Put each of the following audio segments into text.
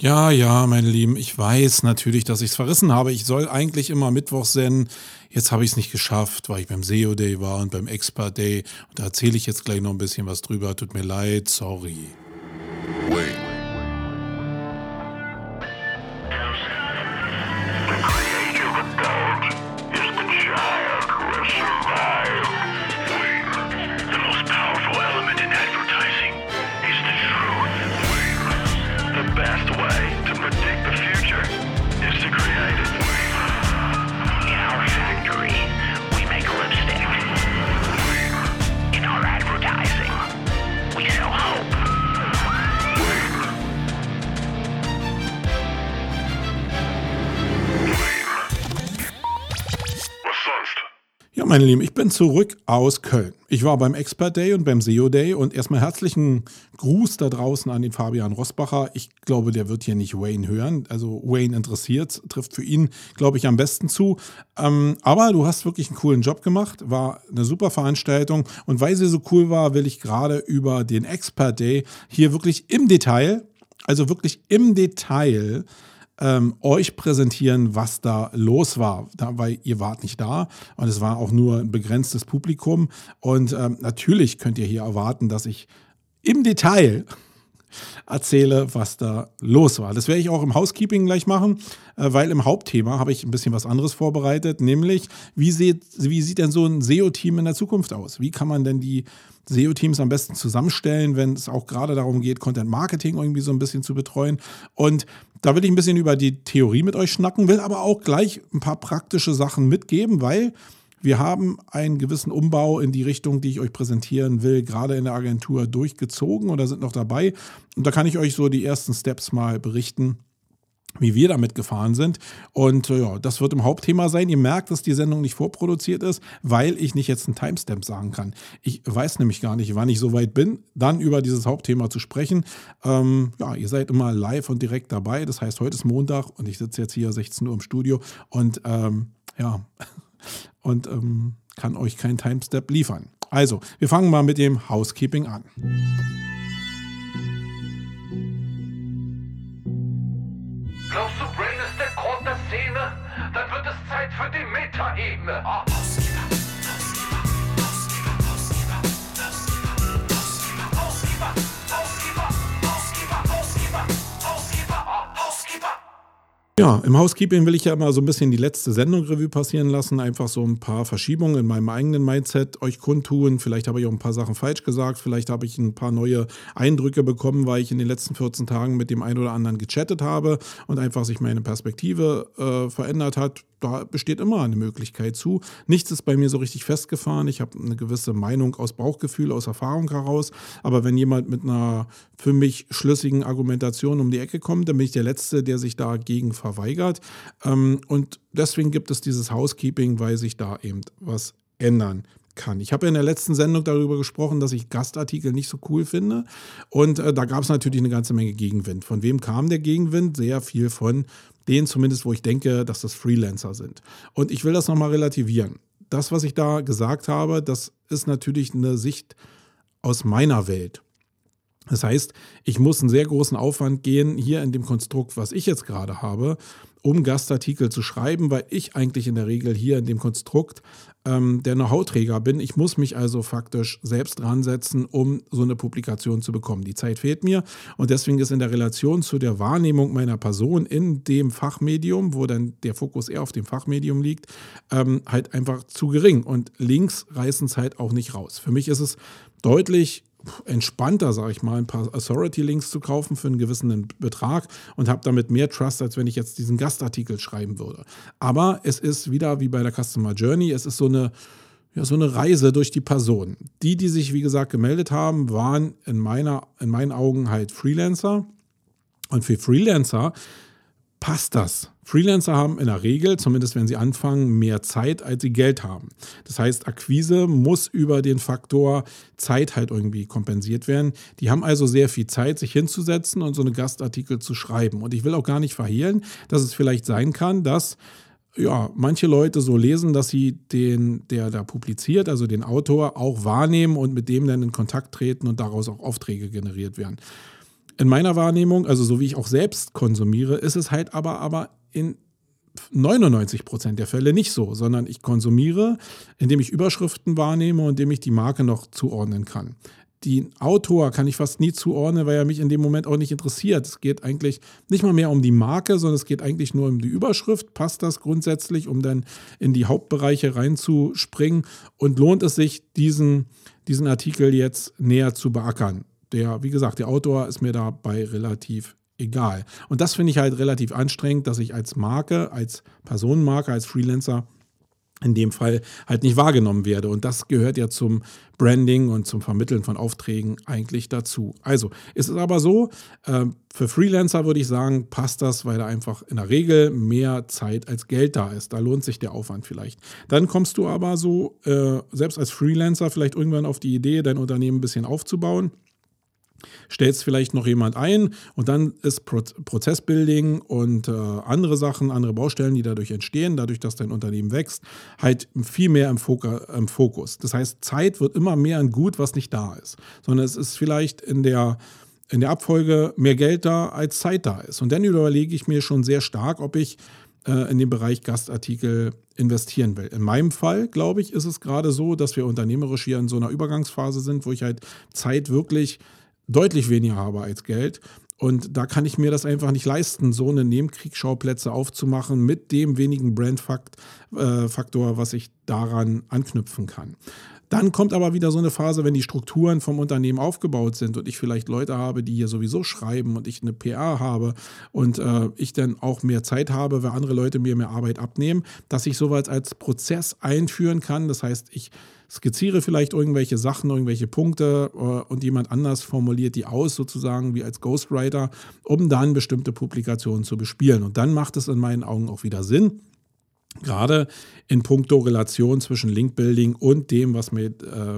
Ja, ja, meine Lieben, ich weiß natürlich, dass ich es verrissen habe. Ich soll eigentlich immer Mittwoch senden. Jetzt habe ich es nicht geschafft, weil ich beim SEO Day war und beim Expert Day. Und da erzähle ich jetzt gleich noch ein bisschen was drüber. Tut mir leid, sorry. Zurück aus Köln. Ich war beim Expert Day und beim SEO Day und erstmal herzlichen Gruß da draußen an den Fabian Rossbacher. Ich glaube, der wird hier nicht Wayne hören. Also Wayne interessiert, trifft für ihn, glaube ich, am besten zu. Ähm, aber du hast wirklich einen coolen Job gemacht, war eine super Veranstaltung und weil sie so cool war, will ich gerade über den Expert Day hier wirklich im Detail, also wirklich im Detail, ähm, euch präsentieren, was da los war, da, weil ihr wart nicht da und es war auch nur ein begrenztes Publikum. Und ähm, natürlich könnt ihr hier erwarten, dass ich im Detail erzähle, was da los war. Das werde ich auch im Housekeeping gleich machen, äh, weil im Hauptthema habe ich ein bisschen was anderes vorbereitet, nämlich wie sieht, wie sieht denn so ein SEO-Team in der Zukunft aus? Wie kann man denn die SEO-Teams am besten zusammenstellen, wenn es auch gerade darum geht, Content Marketing irgendwie so ein bisschen zu betreuen. Und da will ich ein bisschen über die Theorie mit euch schnacken, will aber auch gleich ein paar praktische Sachen mitgeben, weil wir haben einen gewissen Umbau in die Richtung, die ich euch präsentieren will, gerade in der Agentur durchgezogen oder sind noch dabei. Und da kann ich euch so die ersten Steps mal berichten wie wir damit gefahren sind. Und äh, ja, das wird im Hauptthema sein. Ihr merkt, dass die Sendung nicht vorproduziert ist, weil ich nicht jetzt einen Timestamp sagen kann. Ich weiß nämlich gar nicht, wann ich soweit bin, dann über dieses Hauptthema zu sprechen. Ähm, ja, ihr seid immer live und direkt dabei. Das heißt, heute ist Montag und ich sitze jetzt hier 16 Uhr im Studio und ähm, ja, und ähm, kann euch keinen Timestamp liefern. Also, wir fangen mal mit dem Housekeeping an. für die Metaebene. Oh. Ja, im Housekeeping will ich ja immer so ein bisschen die letzte Sendung Revue passieren lassen, einfach so ein paar Verschiebungen in meinem eigenen Mindset euch kundtun. Vielleicht habe ich auch ein paar Sachen falsch gesagt, vielleicht habe ich ein paar neue Eindrücke bekommen, weil ich in den letzten 14 Tagen mit dem einen oder anderen gechattet habe und einfach sich meine Perspektive äh, verändert hat da besteht immer eine Möglichkeit zu. Nichts ist bei mir so richtig festgefahren. Ich habe eine gewisse Meinung aus Bauchgefühl, aus Erfahrung heraus. Aber wenn jemand mit einer für mich schlüssigen Argumentation um die Ecke kommt, dann bin ich der Letzte, der sich dagegen verweigert. Ähm, und deswegen gibt es dieses Housekeeping, weil sich da eben was ändern kann. Ich habe in der letzten Sendung darüber gesprochen, dass ich Gastartikel nicht so cool finde. Und äh, da gab es natürlich eine ganze Menge Gegenwind. Von wem kam der Gegenwind? Sehr viel von den zumindest, wo ich denke, dass das Freelancer sind. Und ich will das nochmal relativieren. Das, was ich da gesagt habe, das ist natürlich eine Sicht aus meiner Welt. Das heißt, ich muss einen sehr großen Aufwand gehen, hier in dem Konstrukt, was ich jetzt gerade habe, um Gastartikel zu schreiben, weil ich eigentlich in der Regel hier in dem Konstrukt ähm, der Know-how-Träger bin. Ich muss mich also faktisch selbst dran setzen, um so eine Publikation zu bekommen. Die Zeit fehlt mir und deswegen ist in der Relation zu der Wahrnehmung meiner Person in dem Fachmedium, wo dann der Fokus eher auf dem Fachmedium liegt, ähm, halt einfach zu gering. Und Links reißen es halt auch nicht raus. Für mich ist es deutlich entspannter, sage ich mal, ein paar Authority-Links zu kaufen für einen gewissen Betrag und habe damit mehr Trust, als wenn ich jetzt diesen Gastartikel schreiben würde. Aber es ist wieder wie bei der Customer Journey, es ist so eine, ja, so eine Reise durch die Person. Die, die sich, wie gesagt, gemeldet haben, waren in, meiner, in meinen Augen halt Freelancer. Und für Freelancer passt das. Freelancer haben in der Regel, zumindest wenn sie anfangen, mehr Zeit, als sie Geld haben. Das heißt, Akquise muss über den Faktor Zeit halt irgendwie kompensiert werden. Die haben also sehr viel Zeit, sich hinzusetzen und so eine Gastartikel zu schreiben. Und ich will auch gar nicht verhehlen, dass es vielleicht sein kann, dass ja, manche Leute so lesen, dass sie den, der da publiziert, also den Autor, auch wahrnehmen und mit dem dann in Kontakt treten und daraus auch Aufträge generiert werden. in meiner Wahrnehmung, also so wie ich auch selbst konsumiere, ist es halt aber, aber in 99 Prozent der Fälle nicht so, sondern ich konsumiere, indem ich Überschriften wahrnehme und indem ich die Marke noch zuordnen kann. Den Autor kann ich fast nie zuordnen, weil er mich in dem Moment auch nicht interessiert. Es geht eigentlich nicht mal mehr um die Marke, sondern es geht eigentlich nur um die Überschrift. Passt das grundsätzlich, um dann in die Hauptbereiche reinzuspringen? Und lohnt es sich, diesen, diesen Artikel jetzt näher zu beackern? Der, wie gesagt, der Autor ist mir dabei relativ egal. Und das finde ich halt relativ anstrengend, dass ich als Marke, als Personenmarke, als Freelancer in dem Fall halt nicht wahrgenommen werde. Und das gehört ja zum Branding und zum Vermitteln von Aufträgen eigentlich dazu. Also ist es aber so, äh, für Freelancer würde ich sagen, passt das, weil da einfach in der Regel mehr Zeit als Geld da ist. Da lohnt sich der Aufwand vielleicht. Dann kommst du aber so, äh, selbst als Freelancer, vielleicht irgendwann auf die Idee, dein Unternehmen ein bisschen aufzubauen stellst vielleicht noch jemand ein und dann ist Pro Prozessbuilding und äh, andere Sachen, andere Baustellen, die dadurch entstehen, dadurch, dass dein Unternehmen wächst, halt viel mehr im, Fok im Fokus. Das heißt, Zeit wird immer mehr ein Gut, was nicht da ist, sondern es ist vielleicht in der in der Abfolge mehr Geld da, als Zeit da ist. Und dann überlege ich mir schon sehr stark, ob ich äh, in den Bereich Gastartikel investieren will. In meinem Fall, glaube ich, ist es gerade so, dass wir unternehmerisch hier in so einer Übergangsphase sind, wo ich halt Zeit wirklich deutlich weniger habe als Geld. Und da kann ich mir das einfach nicht leisten, so eine Nebenkriegsschauplätze aufzumachen mit dem wenigen Brandfaktor, äh, was ich daran anknüpfen kann. Dann kommt aber wieder so eine Phase, wenn die Strukturen vom Unternehmen aufgebaut sind und ich vielleicht Leute habe, die hier sowieso schreiben und ich eine PR habe und äh, ich dann auch mehr Zeit habe, weil andere Leute mir mehr Arbeit abnehmen, dass ich sowas als Prozess einführen kann. Das heißt, ich skizziere vielleicht irgendwelche Sachen, irgendwelche Punkte äh, und jemand anders formuliert die aus, sozusagen wie als Ghostwriter, um dann bestimmte Publikationen zu bespielen. Und dann macht es in meinen Augen auch wieder Sinn. Gerade in puncto Relation zwischen Linkbuilding und dem, was, mir, äh,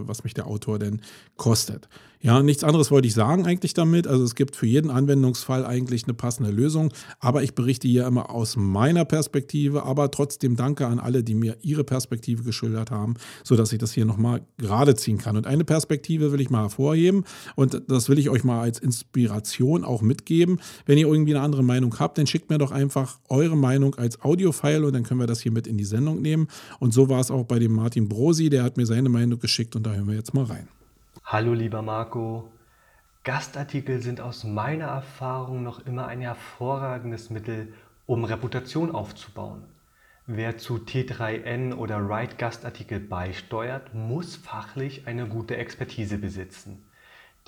was mich der Autor denn kostet. Ja, nichts anderes wollte ich sagen eigentlich damit. Also es gibt für jeden Anwendungsfall eigentlich eine passende Lösung. Aber ich berichte hier immer aus meiner Perspektive. Aber trotzdem danke an alle, die mir ihre Perspektive geschildert haben, sodass ich das hier nochmal gerade ziehen kann. Und eine Perspektive will ich mal hervorheben. Und das will ich euch mal als Inspiration auch mitgeben. Wenn ihr irgendwie eine andere Meinung habt, dann schickt mir doch einfach eure Meinung als Audiofile und dann können wir das hier mit in die Sendung nehmen. Und so war es auch bei dem Martin Brosi. Der hat mir seine Meinung geschickt und da hören wir jetzt mal rein. Hallo lieber Marco. Gastartikel sind aus meiner Erfahrung noch immer ein hervorragendes Mittel, um Reputation aufzubauen. Wer zu T3N oder Write Gastartikel beisteuert, muss fachlich eine gute Expertise besitzen.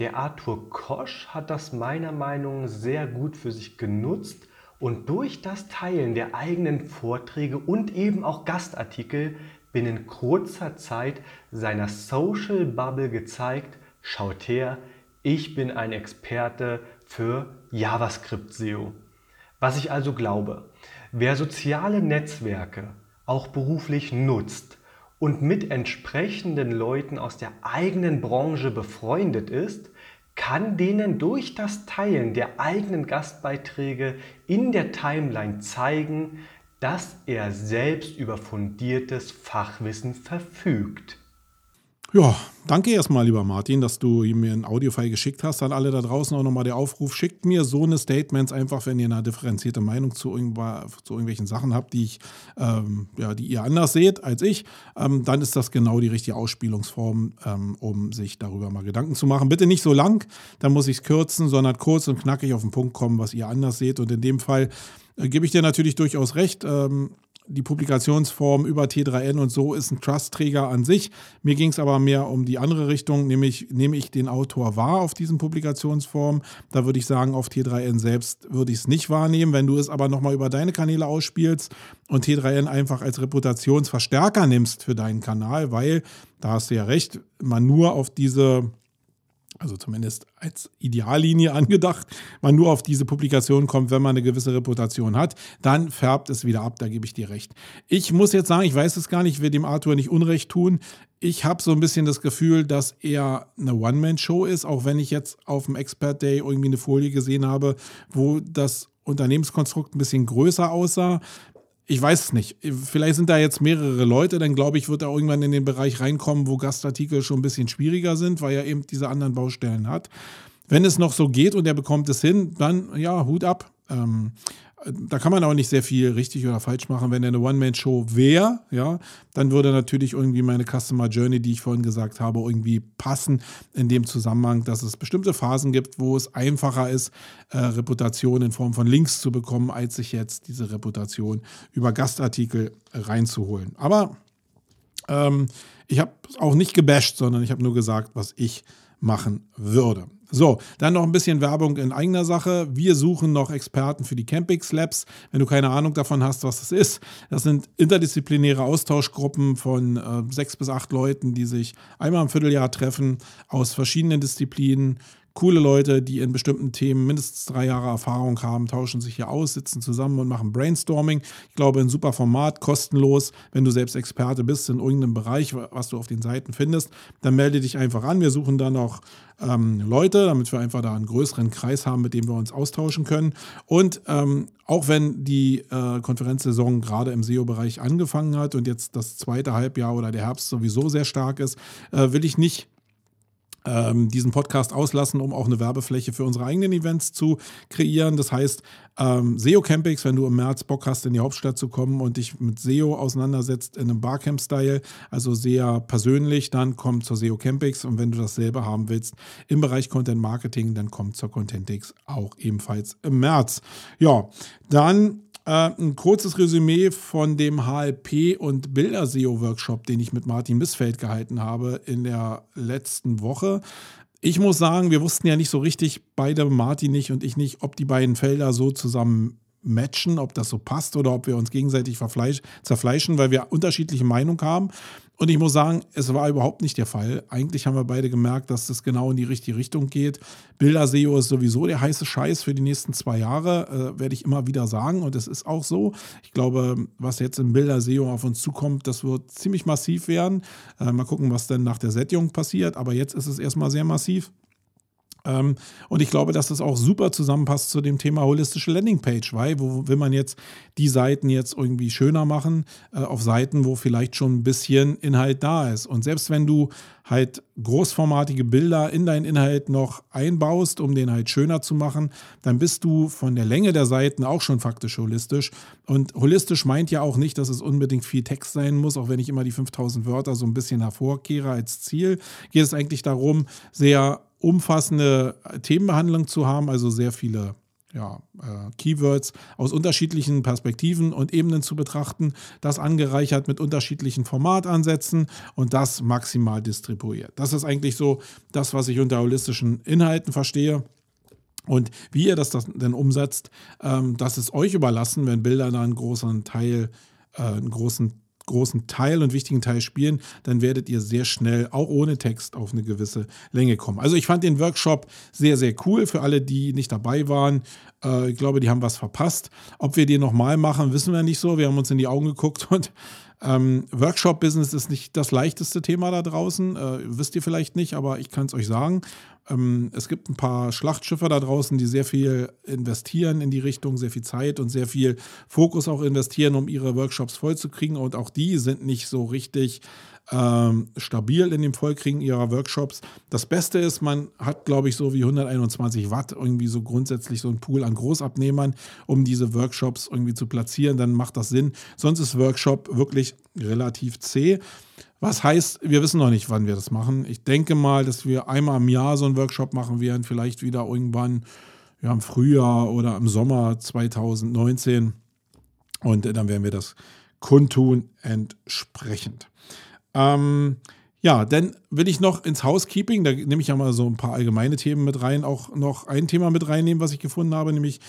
Der Arthur Kosch hat das meiner Meinung nach sehr gut für sich genutzt und durch das Teilen der eigenen Vorträge und eben auch Gastartikel binnen kurzer Zeit seiner Social Bubble gezeigt, schaut her, ich bin ein Experte für JavaScript SEO. Was ich also glaube, wer soziale Netzwerke auch beruflich nutzt und mit entsprechenden Leuten aus der eigenen Branche befreundet ist, kann denen durch das Teilen der eigenen Gastbeiträge in der Timeline zeigen, dass er selbst über fundiertes Fachwissen verfügt. Ja, danke erstmal, lieber Martin, dass du mir ein Audiofile geschickt hast. An alle da draußen auch nochmal der Aufruf, schickt mir so eine Statements einfach, wenn ihr eine differenzierte Meinung zu, zu irgendwelchen Sachen habt, die, ich, ähm, ja, die ihr anders seht als ich. Ähm, dann ist das genau die richtige Ausspielungsform, ähm, um sich darüber mal Gedanken zu machen. Bitte nicht so lang, dann muss ich es kürzen, sondern kurz und knackig auf den Punkt kommen, was ihr anders seht. Und in dem Fall gebe ich dir natürlich durchaus recht. Ähm, die Publikationsform über T3N und so ist ein Trust-Träger an sich. Mir ging es aber mehr um die andere Richtung, nämlich nehme ich den Autor wahr auf diesen Publikationsformen. Da würde ich sagen, auf T3N selbst würde ich es nicht wahrnehmen. Wenn du es aber nochmal über deine Kanäle ausspielst und T3N einfach als Reputationsverstärker nimmst für deinen Kanal, weil, da hast du ja recht, man nur auf diese also zumindest als Ideallinie angedacht, man nur auf diese Publikation kommt, wenn man eine gewisse Reputation hat, dann färbt es wieder ab, da gebe ich dir recht. Ich muss jetzt sagen, ich weiß es gar nicht, ich will dem Arthur nicht Unrecht tun. Ich habe so ein bisschen das Gefühl, dass er eine One-Man-Show ist, auch wenn ich jetzt auf dem Expert Day irgendwie eine Folie gesehen habe, wo das Unternehmenskonstrukt ein bisschen größer aussah ich weiß es nicht. Vielleicht sind da jetzt mehrere Leute, dann glaube ich, wird er irgendwann in den Bereich reinkommen, wo Gastartikel schon ein bisschen schwieriger sind, weil er eben diese anderen Baustellen hat. wenn es noch so geht und er bekommt es hin, dann ja, Hut ab. Ähm, da kann man auch nicht sehr viel richtig oder falsch machen. Wenn er eine One-Man-Show wäre, ja, dann würde natürlich irgendwie meine Customer Journey, die ich vorhin gesagt habe, irgendwie passen in dem Zusammenhang, dass es bestimmte Phasen gibt, wo es einfacher ist, äh, Reputation in Form von Links zu bekommen, als sich jetzt diese Reputation über Gastartikel reinzuholen. Aber ähm, ich habe auch nicht gebasht, sondern ich habe nur gesagt, was ich machen würde. So, dann noch ein bisschen Werbung in eigener Sache. Wir suchen noch Experten für die Campix Labs. Wenn du keine Ahnung davon hast, was das ist, das sind interdisziplinäre Austauschgruppen von äh, sechs bis acht Leuten, die sich einmal im Vierteljahr treffen aus verschiedenen Disziplinen coole Leute, die in bestimmten Themen mindestens drei Jahre Erfahrung haben, tauschen sich hier aus, sitzen zusammen und machen Brainstorming. Ich glaube, ein super Format, kostenlos. Wenn du selbst Experte bist in irgendeinem Bereich, was du auf den Seiten findest, dann melde dich einfach an. Wir suchen dann auch ähm, Leute, damit wir einfach da einen größeren Kreis haben, mit dem wir uns austauschen können. Und ähm, auch wenn die äh, Konferenzsaison gerade im SEO-Bereich angefangen hat und jetzt das zweite Halbjahr oder der Herbst sowieso sehr stark ist, äh, will ich nicht ähm, diesen Podcast auslassen, um auch eine Werbefläche für unsere eigenen Events zu kreieren. Das heißt, ähm, SEO Campings, wenn du im März Bock hast, in die Hauptstadt zu kommen und dich mit SEO auseinandersetzt in einem Barcamp-Style, also sehr persönlich, dann komm zur SEO Campings und wenn du dasselbe haben willst im Bereich Content Marketing, dann komm zur Contentix auch ebenfalls im März. Ja, dann ein kurzes Resümee von dem HLP und Bilder-SEO-Workshop, den ich mit Martin Missfeld gehalten habe in der letzten Woche. Ich muss sagen, wir wussten ja nicht so richtig, beide Martin nicht und ich nicht, ob die beiden Felder so zusammen matchen, ob das so passt oder ob wir uns gegenseitig zerfleischen, weil wir unterschiedliche Meinungen haben. Und ich muss sagen, es war überhaupt nicht der Fall. Eigentlich haben wir beide gemerkt, dass das genau in die richtige Richtung geht. Bilder-SEO ist sowieso der heiße Scheiß für die nächsten zwei Jahre, äh, werde ich immer wieder sagen. Und es ist auch so. Ich glaube, was jetzt im Bilder-SEO auf uns zukommt, das wird ziemlich massiv werden. Äh, mal gucken, was dann nach der Sättigung passiert. Aber jetzt ist es erstmal sehr massiv. Ähm, und ich glaube, dass das auch super zusammenpasst zu dem Thema holistische Landingpage, weil wo will man jetzt die Seiten jetzt irgendwie schöner machen äh, auf Seiten, wo vielleicht schon ein bisschen Inhalt da ist. Und selbst wenn du halt großformatige Bilder in deinen Inhalt noch einbaust, um den halt schöner zu machen, dann bist du von der Länge der Seiten auch schon faktisch holistisch. Und holistisch meint ja auch nicht, dass es unbedingt viel Text sein muss, auch wenn ich immer die 5000 Wörter so ein bisschen hervorkehre als Ziel. Geht es eigentlich darum, sehr umfassende Themenbehandlung zu haben, also sehr viele ja, äh, Keywords aus unterschiedlichen Perspektiven und Ebenen zu betrachten, das angereichert mit unterschiedlichen Formatansätzen und das maximal distribuiert. Das ist eigentlich so das, was ich unter holistischen Inhalten verstehe. Und wie ihr das denn umsetzt, ähm, das ist euch überlassen, wenn Bilder da einen großen Teil, äh, einen großen großen Teil und wichtigen Teil spielen, dann werdet ihr sehr schnell, auch ohne Text, auf eine gewisse Länge kommen. Also ich fand den Workshop sehr, sehr cool für alle, die nicht dabei waren. Äh, ich glaube, die haben was verpasst. Ob wir den nochmal machen, wissen wir nicht so. Wir haben uns in die Augen geguckt und ähm, Workshop-Business ist nicht das leichteste Thema da draußen. Äh, wisst ihr vielleicht nicht, aber ich kann es euch sagen. Ähm, es gibt ein paar Schlachtschiffe da draußen, die sehr viel investieren in die Richtung, sehr viel Zeit und sehr viel Fokus auch investieren, um ihre Workshops vollzukriegen. Und auch die sind nicht so richtig ähm, stabil in dem Vollkriegen ihrer Workshops. Das Beste ist, man hat, glaube ich, so wie 121 Watt irgendwie so grundsätzlich so ein Pool an Großabnehmern, um diese Workshops irgendwie zu platzieren. Dann macht das Sinn. Sonst ist Workshop wirklich relativ zäh. Was heißt, wir wissen noch nicht, wann wir das machen. Ich denke mal, dass wir einmal im Jahr so einen Workshop machen werden, vielleicht wieder irgendwann ja, im Frühjahr oder im Sommer 2019. Und dann werden wir das kundtun entsprechend. Ähm, ja, dann will ich noch ins Housekeeping, da nehme ich ja mal so ein paar allgemeine Themen mit rein, auch noch ein Thema mit reinnehmen, was ich gefunden habe, nämlich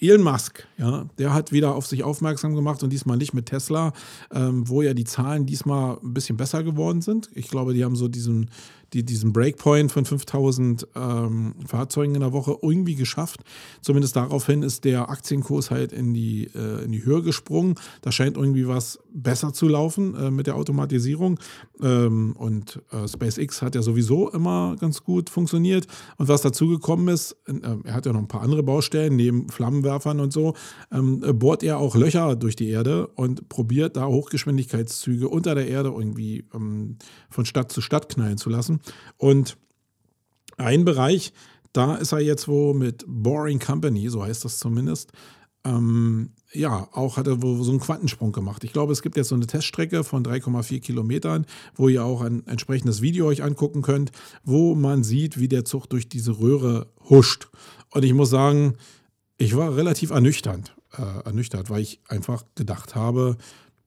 Elon Musk, ja, der hat wieder auf sich aufmerksam gemacht und diesmal nicht mit Tesla, ähm, wo ja die Zahlen diesmal ein bisschen besser geworden sind. Ich glaube, die haben so diesen die, diesen Breakpoint von 5000 ähm, Fahrzeugen in der Woche irgendwie geschafft. Zumindest daraufhin ist der Aktienkurs halt in die, äh, in die Höhe gesprungen. Da scheint irgendwie was besser zu laufen äh, mit der Automatisierung. Ähm, und äh, SpaceX hat ja sowieso immer ganz gut funktioniert. Und was dazu gekommen ist, äh, er hat ja noch ein paar andere Baustellen, neben Flammenwerfern und so, ähm, bohrt er auch Löcher durch die Erde und probiert da Hochgeschwindigkeitszüge unter der Erde irgendwie ähm, von Stadt zu Stadt knallen zu lassen. Und ein Bereich, da ist er jetzt wo mit Boring Company, so heißt das zumindest, ähm, ja, auch hat er so einen Quantensprung gemacht. Ich glaube, es gibt jetzt so eine Teststrecke von 3,4 Kilometern, wo ihr auch ein entsprechendes Video euch angucken könnt, wo man sieht, wie der Zug durch diese Röhre huscht. Und ich muss sagen, ich war relativ ernüchternd, äh, ernüchtert, weil ich einfach gedacht habe,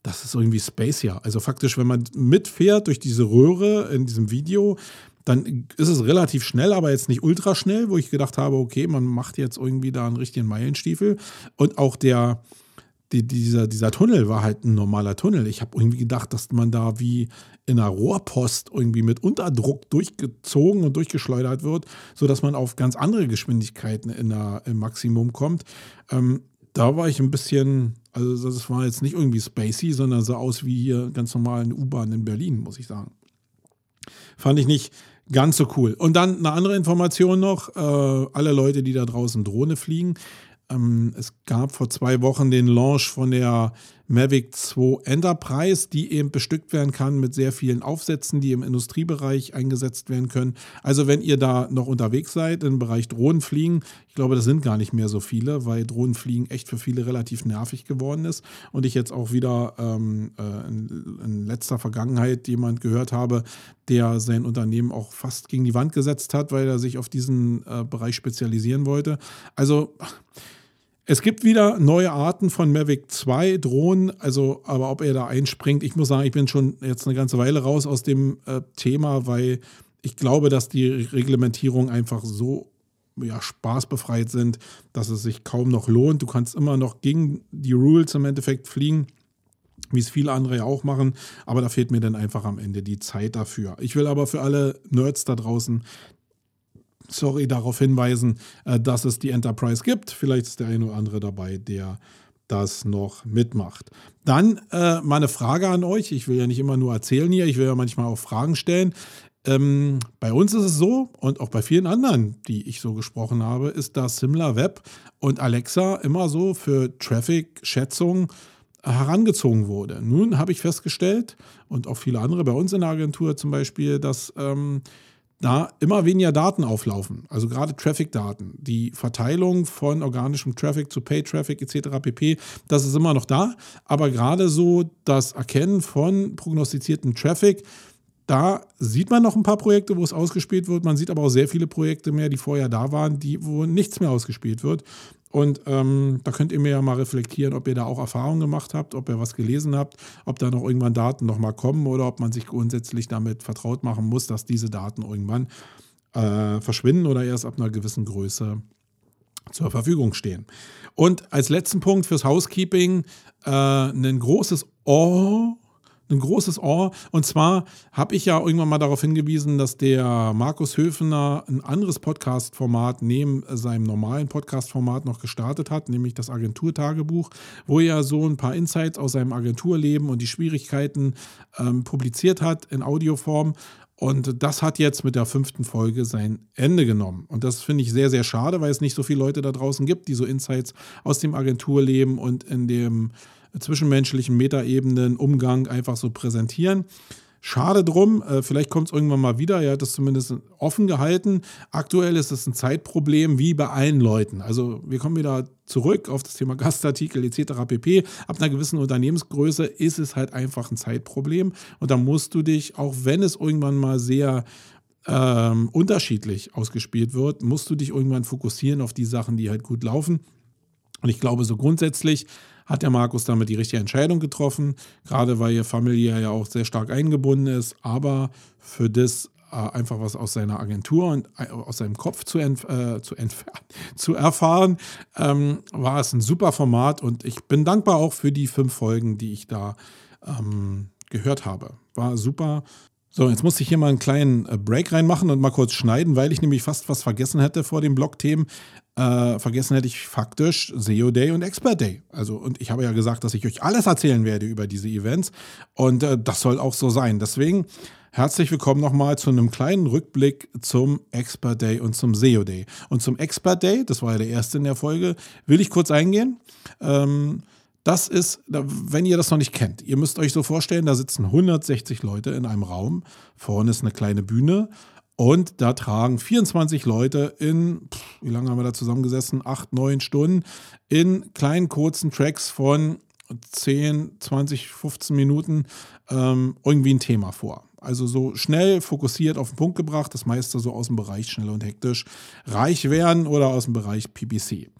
das ist irgendwie Spacia. Also faktisch, wenn man mitfährt durch diese Röhre in diesem Video, dann ist es relativ schnell, aber jetzt nicht ultra schnell, wo ich gedacht habe, okay, man macht jetzt irgendwie da einen richtigen Meilenstiefel. Und auch der, die, dieser, dieser Tunnel war halt ein normaler Tunnel. Ich habe irgendwie gedacht, dass man da wie in einer Rohrpost irgendwie mit Unterdruck durchgezogen und durchgeschleudert wird, sodass man auf ganz andere Geschwindigkeiten in der, im Maximum kommt. Ähm, da war ich ein bisschen, also das war jetzt nicht irgendwie spacey, sondern sah aus wie hier ganz normal eine U-Bahn in Berlin, muss ich sagen. Fand ich nicht ganz so cool. Und dann eine andere Information noch, äh, alle Leute, die da draußen Drohne fliegen, ähm, es gab vor zwei Wochen den Launch von der Mavic 2 Enterprise, die eben bestückt werden kann mit sehr vielen Aufsätzen, die im Industriebereich eingesetzt werden können. Also wenn ihr da noch unterwegs seid im Bereich Drohnenfliegen, ich glaube, das sind gar nicht mehr so viele, weil Drohnenfliegen echt für viele relativ nervig geworden ist. Und ich jetzt auch wieder ähm, äh, in, in letzter Vergangenheit jemand gehört habe, der sein Unternehmen auch fast gegen die Wand gesetzt hat, weil er sich auf diesen äh, Bereich spezialisieren wollte. Also es gibt wieder neue Arten von Mavic 2 Drohnen, also aber ob er da einspringt, ich muss sagen, ich bin schon jetzt eine ganze Weile raus aus dem äh, Thema, weil ich glaube, dass die Reglementierungen einfach so ja, spaßbefreit sind, dass es sich kaum noch lohnt. Du kannst immer noch gegen die Rules im Endeffekt fliegen wie es viele andere ja auch machen, aber da fehlt mir dann einfach am Ende die Zeit dafür. Ich will aber für alle Nerds da draußen sorry, darauf hinweisen, äh, dass es die Enterprise gibt. Vielleicht ist der eine oder andere dabei, der das noch mitmacht. Dann äh, mal eine Frage an euch. Ich will ja nicht immer nur erzählen hier, ich will ja manchmal auch Fragen stellen. Ähm, bei uns ist es so und auch bei vielen anderen, die ich so gesprochen habe, ist dass SimilarWeb und Alexa immer so für Traffic-Schätzung herangezogen wurde. Nun habe ich festgestellt und auch viele andere bei uns in der Agentur zum Beispiel, dass ähm, da immer weniger Daten auflaufen, also gerade Traffic-Daten. Die Verteilung von organischem Traffic zu Pay-Traffic etc. pp, das ist immer noch da, aber gerade so das Erkennen von prognostizierten Traffic, da sieht man noch ein paar Projekte, wo es ausgespielt wird. Man sieht aber auch sehr viele Projekte mehr, die vorher da waren, die, wo nichts mehr ausgespielt wird. Und ähm, da könnt ihr mir ja mal reflektieren, ob ihr da auch Erfahrungen gemacht habt, ob ihr was gelesen habt, ob da noch irgendwann Daten nochmal kommen oder ob man sich grundsätzlich damit vertraut machen muss, dass diese Daten irgendwann äh, verschwinden oder erst ab einer gewissen Größe zur Verfügung stehen. Und als letzten Punkt fürs Housekeeping äh, ein großes Oh ein großes Ohr. Und zwar habe ich ja irgendwann mal darauf hingewiesen, dass der Markus Höfener ein anderes Podcast-Format neben seinem normalen Podcast-Format noch gestartet hat, nämlich das Agenturtagebuch, wo er so ein paar Insights aus seinem Agenturleben und die Schwierigkeiten ähm, publiziert hat in Audioform. Und das hat jetzt mit der fünften Folge sein Ende genommen. Und das finde ich sehr, sehr schade, weil es nicht so viele Leute da draußen gibt, die so Insights aus dem Agenturleben und in dem zwischenmenschlichen Metaebenen, Umgang einfach so präsentieren. Schade drum, äh, vielleicht kommt es irgendwann mal wieder. Er hat es zumindest offen gehalten. Aktuell ist es ein Zeitproblem, wie bei allen Leuten. Also wir kommen wieder zurück auf das Thema Gastartikel etc. pp. Ab einer gewissen Unternehmensgröße ist es halt einfach ein Zeitproblem. Und da musst du dich, auch wenn es irgendwann mal sehr ähm, unterschiedlich ausgespielt wird, musst du dich irgendwann fokussieren auf die Sachen, die halt gut laufen. Und ich glaube, so grundsätzlich hat der Markus damit die richtige Entscheidung getroffen, gerade weil ihr Familie ja auch sehr stark eingebunden ist, aber für das äh, einfach was aus seiner Agentur und äh, aus seinem Kopf zu, entf äh, zu, zu erfahren, ähm, war es ein super Format und ich bin dankbar auch für die fünf Folgen, die ich da ähm, gehört habe. War super. So, jetzt muss ich hier mal einen kleinen äh, Break reinmachen und mal kurz schneiden, weil ich nämlich fast was vergessen hätte vor den Blog-Themen. Äh, vergessen hätte ich faktisch SEO Day und Expert Day. Also, und ich habe ja gesagt, dass ich euch alles erzählen werde über diese Events. Und äh, das soll auch so sein. Deswegen herzlich willkommen nochmal zu einem kleinen Rückblick zum Expert Day und zum SEO Day. Und zum Expert Day, das war ja der erste in der Folge, will ich kurz eingehen. Ähm, das ist, wenn ihr das noch nicht kennt, ihr müsst euch so vorstellen, da sitzen 160 Leute in einem Raum. Vorne ist eine kleine Bühne Und da tragen 24 Leute in, wie lange haben wir da zusammengesessen? Acht, neun Stunden in kleinen kurzen Tracks von 10, 20, 15 Minuten ähm, irgendwie ein Thema vor. Also so schnell fokussiert auf den Punkt gebracht, das meiste so aus dem Bereich schnell und hektisch reich werden oder aus dem Bereich PPC.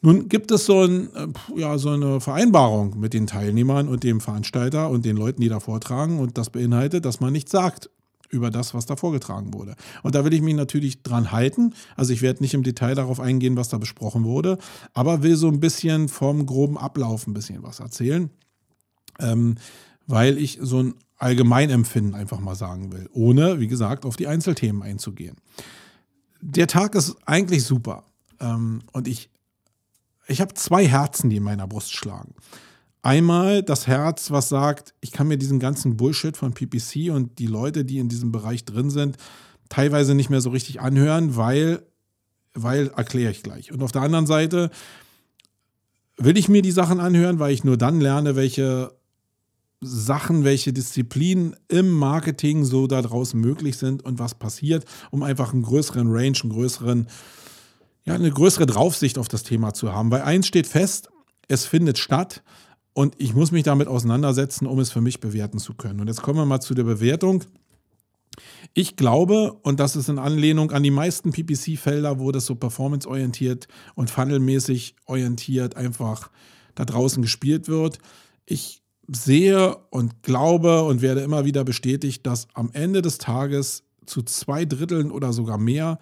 Nun gibt es so, ein, äh, ja, so eine Vereinbarung mit den Teilnehmern und dem Veranstalter und den Leuten, die da vortragen. Und das beinhaltet, dass man nichts sagt über das, was da vorgetragen wurde. Und da will ich mich natürlich dran halten. Also ich werde nicht im Detail darauf eingehen, was da besprochen wurde, aber will so ein bisschen vom groben Ablauf ein bisschen was erzählen, ähm, weil ich so ein Allgemeinempfinden einfach mal sagen will, ohne, wie gesagt, auf die Einzelthemen einzugehen. Der Tag ist eigentlich super. Ähm, und ich ich habe zwei Herzen, die in meiner Brust schlagen. Einmal das Herz, was sagt, ich kann mir diesen ganzen Bullshit von PPC und die Leute, die in diesem Bereich drin sind, teilweise nicht mehr so richtig anhören, weil, weil erkläre ich gleich. Und auf der anderen Seite will ich mir die Sachen anhören, weil ich nur dann lerne, welche Sachen, welche Disziplinen im Marketing so da draußen möglich sind und was passiert, um einfach einen größeren Range, einen größeren ja, eine größere Draufsicht auf das Thema zu haben. Weil eins steht fest, es findet statt und ich muss mich damit auseinandersetzen, um es für mich bewerten zu können. Und jetzt kommen wir mal zu der Bewertung. Ich glaube, und das ist in Anlehnung an die meisten PPC-Felder, wo das so performanceorientiert und funnelmäßig orientiert einfach da draußen gespielt wird. Ich sehe und glaube und werde immer wieder bestätigt, dass am Ende des Tages zu zwei Dritteln oder sogar mehr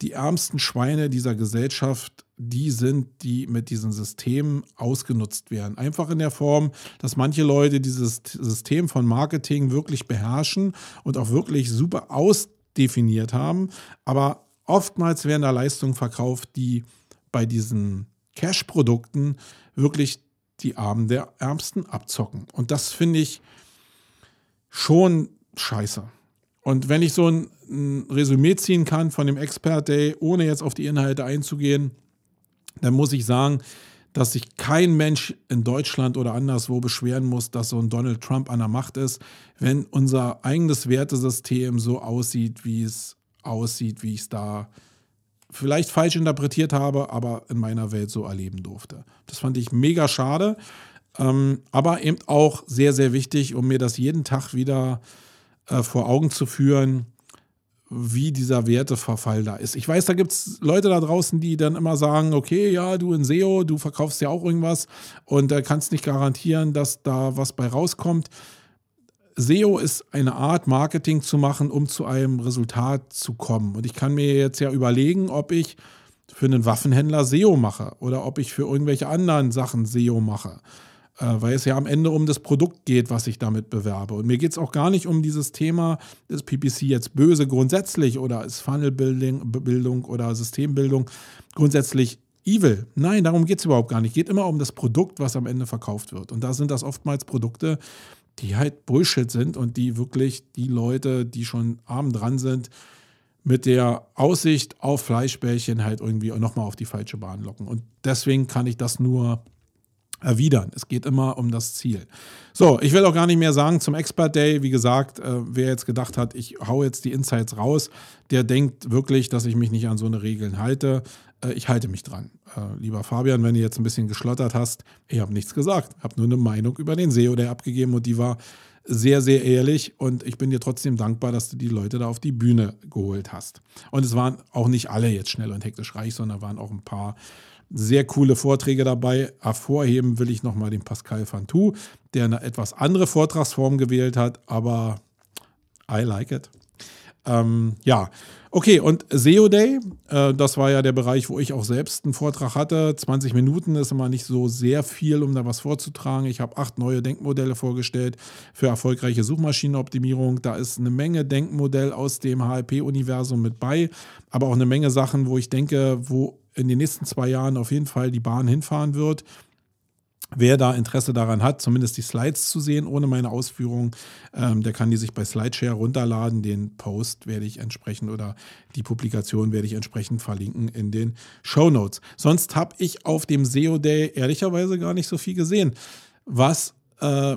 die ärmsten Schweine dieser Gesellschaft, die sind, die mit diesen Systemen ausgenutzt werden. Einfach in der Form, dass manche Leute dieses System von Marketing wirklich beherrschen und auch wirklich super ausdefiniert haben. Aber oftmals werden da Leistungen verkauft, die bei diesen Cash-Produkten wirklich die Armen der Ärmsten abzocken. Und das finde ich schon scheiße. Und wenn ich so ein, ein Resümee ziehen kann von dem Expert Day, ohne jetzt auf die Inhalte einzugehen, dann muss ich sagen, dass sich kein Mensch in Deutschland oder anderswo beschweren muss, dass so ein Donald Trump an der Macht ist, wenn unser eigenes Wertesystem so aussieht, wie es aussieht, wie ich es da vielleicht falsch interpretiert habe, aber in meiner Welt so erleben durfte. Das fand ich mega schade, ähm, aber eben auch sehr, sehr wichtig, um mir das jeden Tag wieder äh, vor Augen zu führen, wie dieser Werteverfall da ist. Ich weiß, da gibt es Leute da draußen, die dann immer sagen, okay, ja, du in SEO, du verkaufst ja auch irgendwas und äh, kannst nicht garantieren, dass da was bei rauskommt. SEO ist eine Art, Marketing zu machen, um zu einem Resultat zu kommen. Und ich kann mir jetzt ja überlegen, ob ich für einen Waffenhändler SEO mache oder ob ich für irgendwelche anderen Sachen SEO mache. Äh, weil es ja am Ende um das Produkt geht, was ich damit bewerbe. Und mir geht es auch gar nicht um dieses Thema, ist PPC jetzt böse grundsätzlich oder ist Funnelbildung oder Systembildung grundsätzlich evil. Nein, darum geht es überhaupt gar nicht. Es geht immer um das Produkt, was am Ende verkauft wird. Und da sind das oftmals Produkte, die halt Bullshit sind und die wirklich die Leute, die schon arm dran sind, mit der Aussicht auf Fleischbällchen halt irgendwie nochmal auf die falsche Bahn locken. Und deswegen kann ich das nur erwidern. Es geht immer um das Ziel. So, ich will auch gar nicht mehr sagen zum Expert Day. Wie gesagt, äh, wer jetzt gedacht hat, ich hau jetzt die Insights raus, der denkt wirklich, dass ich mich nicht an so eine Regeln halte. Äh, ich halte mich dran. Äh, lieber Fabian, wenn du jetzt ein bisschen geschlottert hast, ich habe nichts gesagt, habe nur eine Meinung über den SEO der abgegeben und die war sehr, sehr ehrlich und ich bin dir trotzdem dankbar, dass du die Leute da auf die Bühne geholt hast. Und es waren auch nicht alle jetzt schnell und hektisch reich, sondern waren auch ein paar sehr coole Vorträge dabei. Hervorheben will ich nochmal den Pascal Fantou, der eine etwas andere Vortragsform gewählt hat, aber I like it. Ähm, ja, okay, und SEO Day, äh, das war ja der Bereich, wo ich auch selbst einen Vortrag hatte. 20 Minuten ist immer nicht so sehr viel, um da was vorzutragen. Ich habe acht neue Denkmodelle vorgestellt für erfolgreiche Suchmaschinenoptimierung. Da ist eine Menge Denkmodell aus dem HLP-Universum mit bei, aber auch eine Menge Sachen, wo ich denke, wo in den nächsten zwei Jahren auf jeden Fall die Bahn hinfahren wird. Wer da Interesse daran hat, zumindest die Slides zu sehen, ohne meine Ausführungen, ähm, der kann die sich bei Slideshare runterladen. Den Post werde ich entsprechend oder die Publikation werde ich entsprechend verlinken in den Show Notes. Sonst habe ich auf dem SEO Day ehrlicherweise gar nicht so viel gesehen, was äh,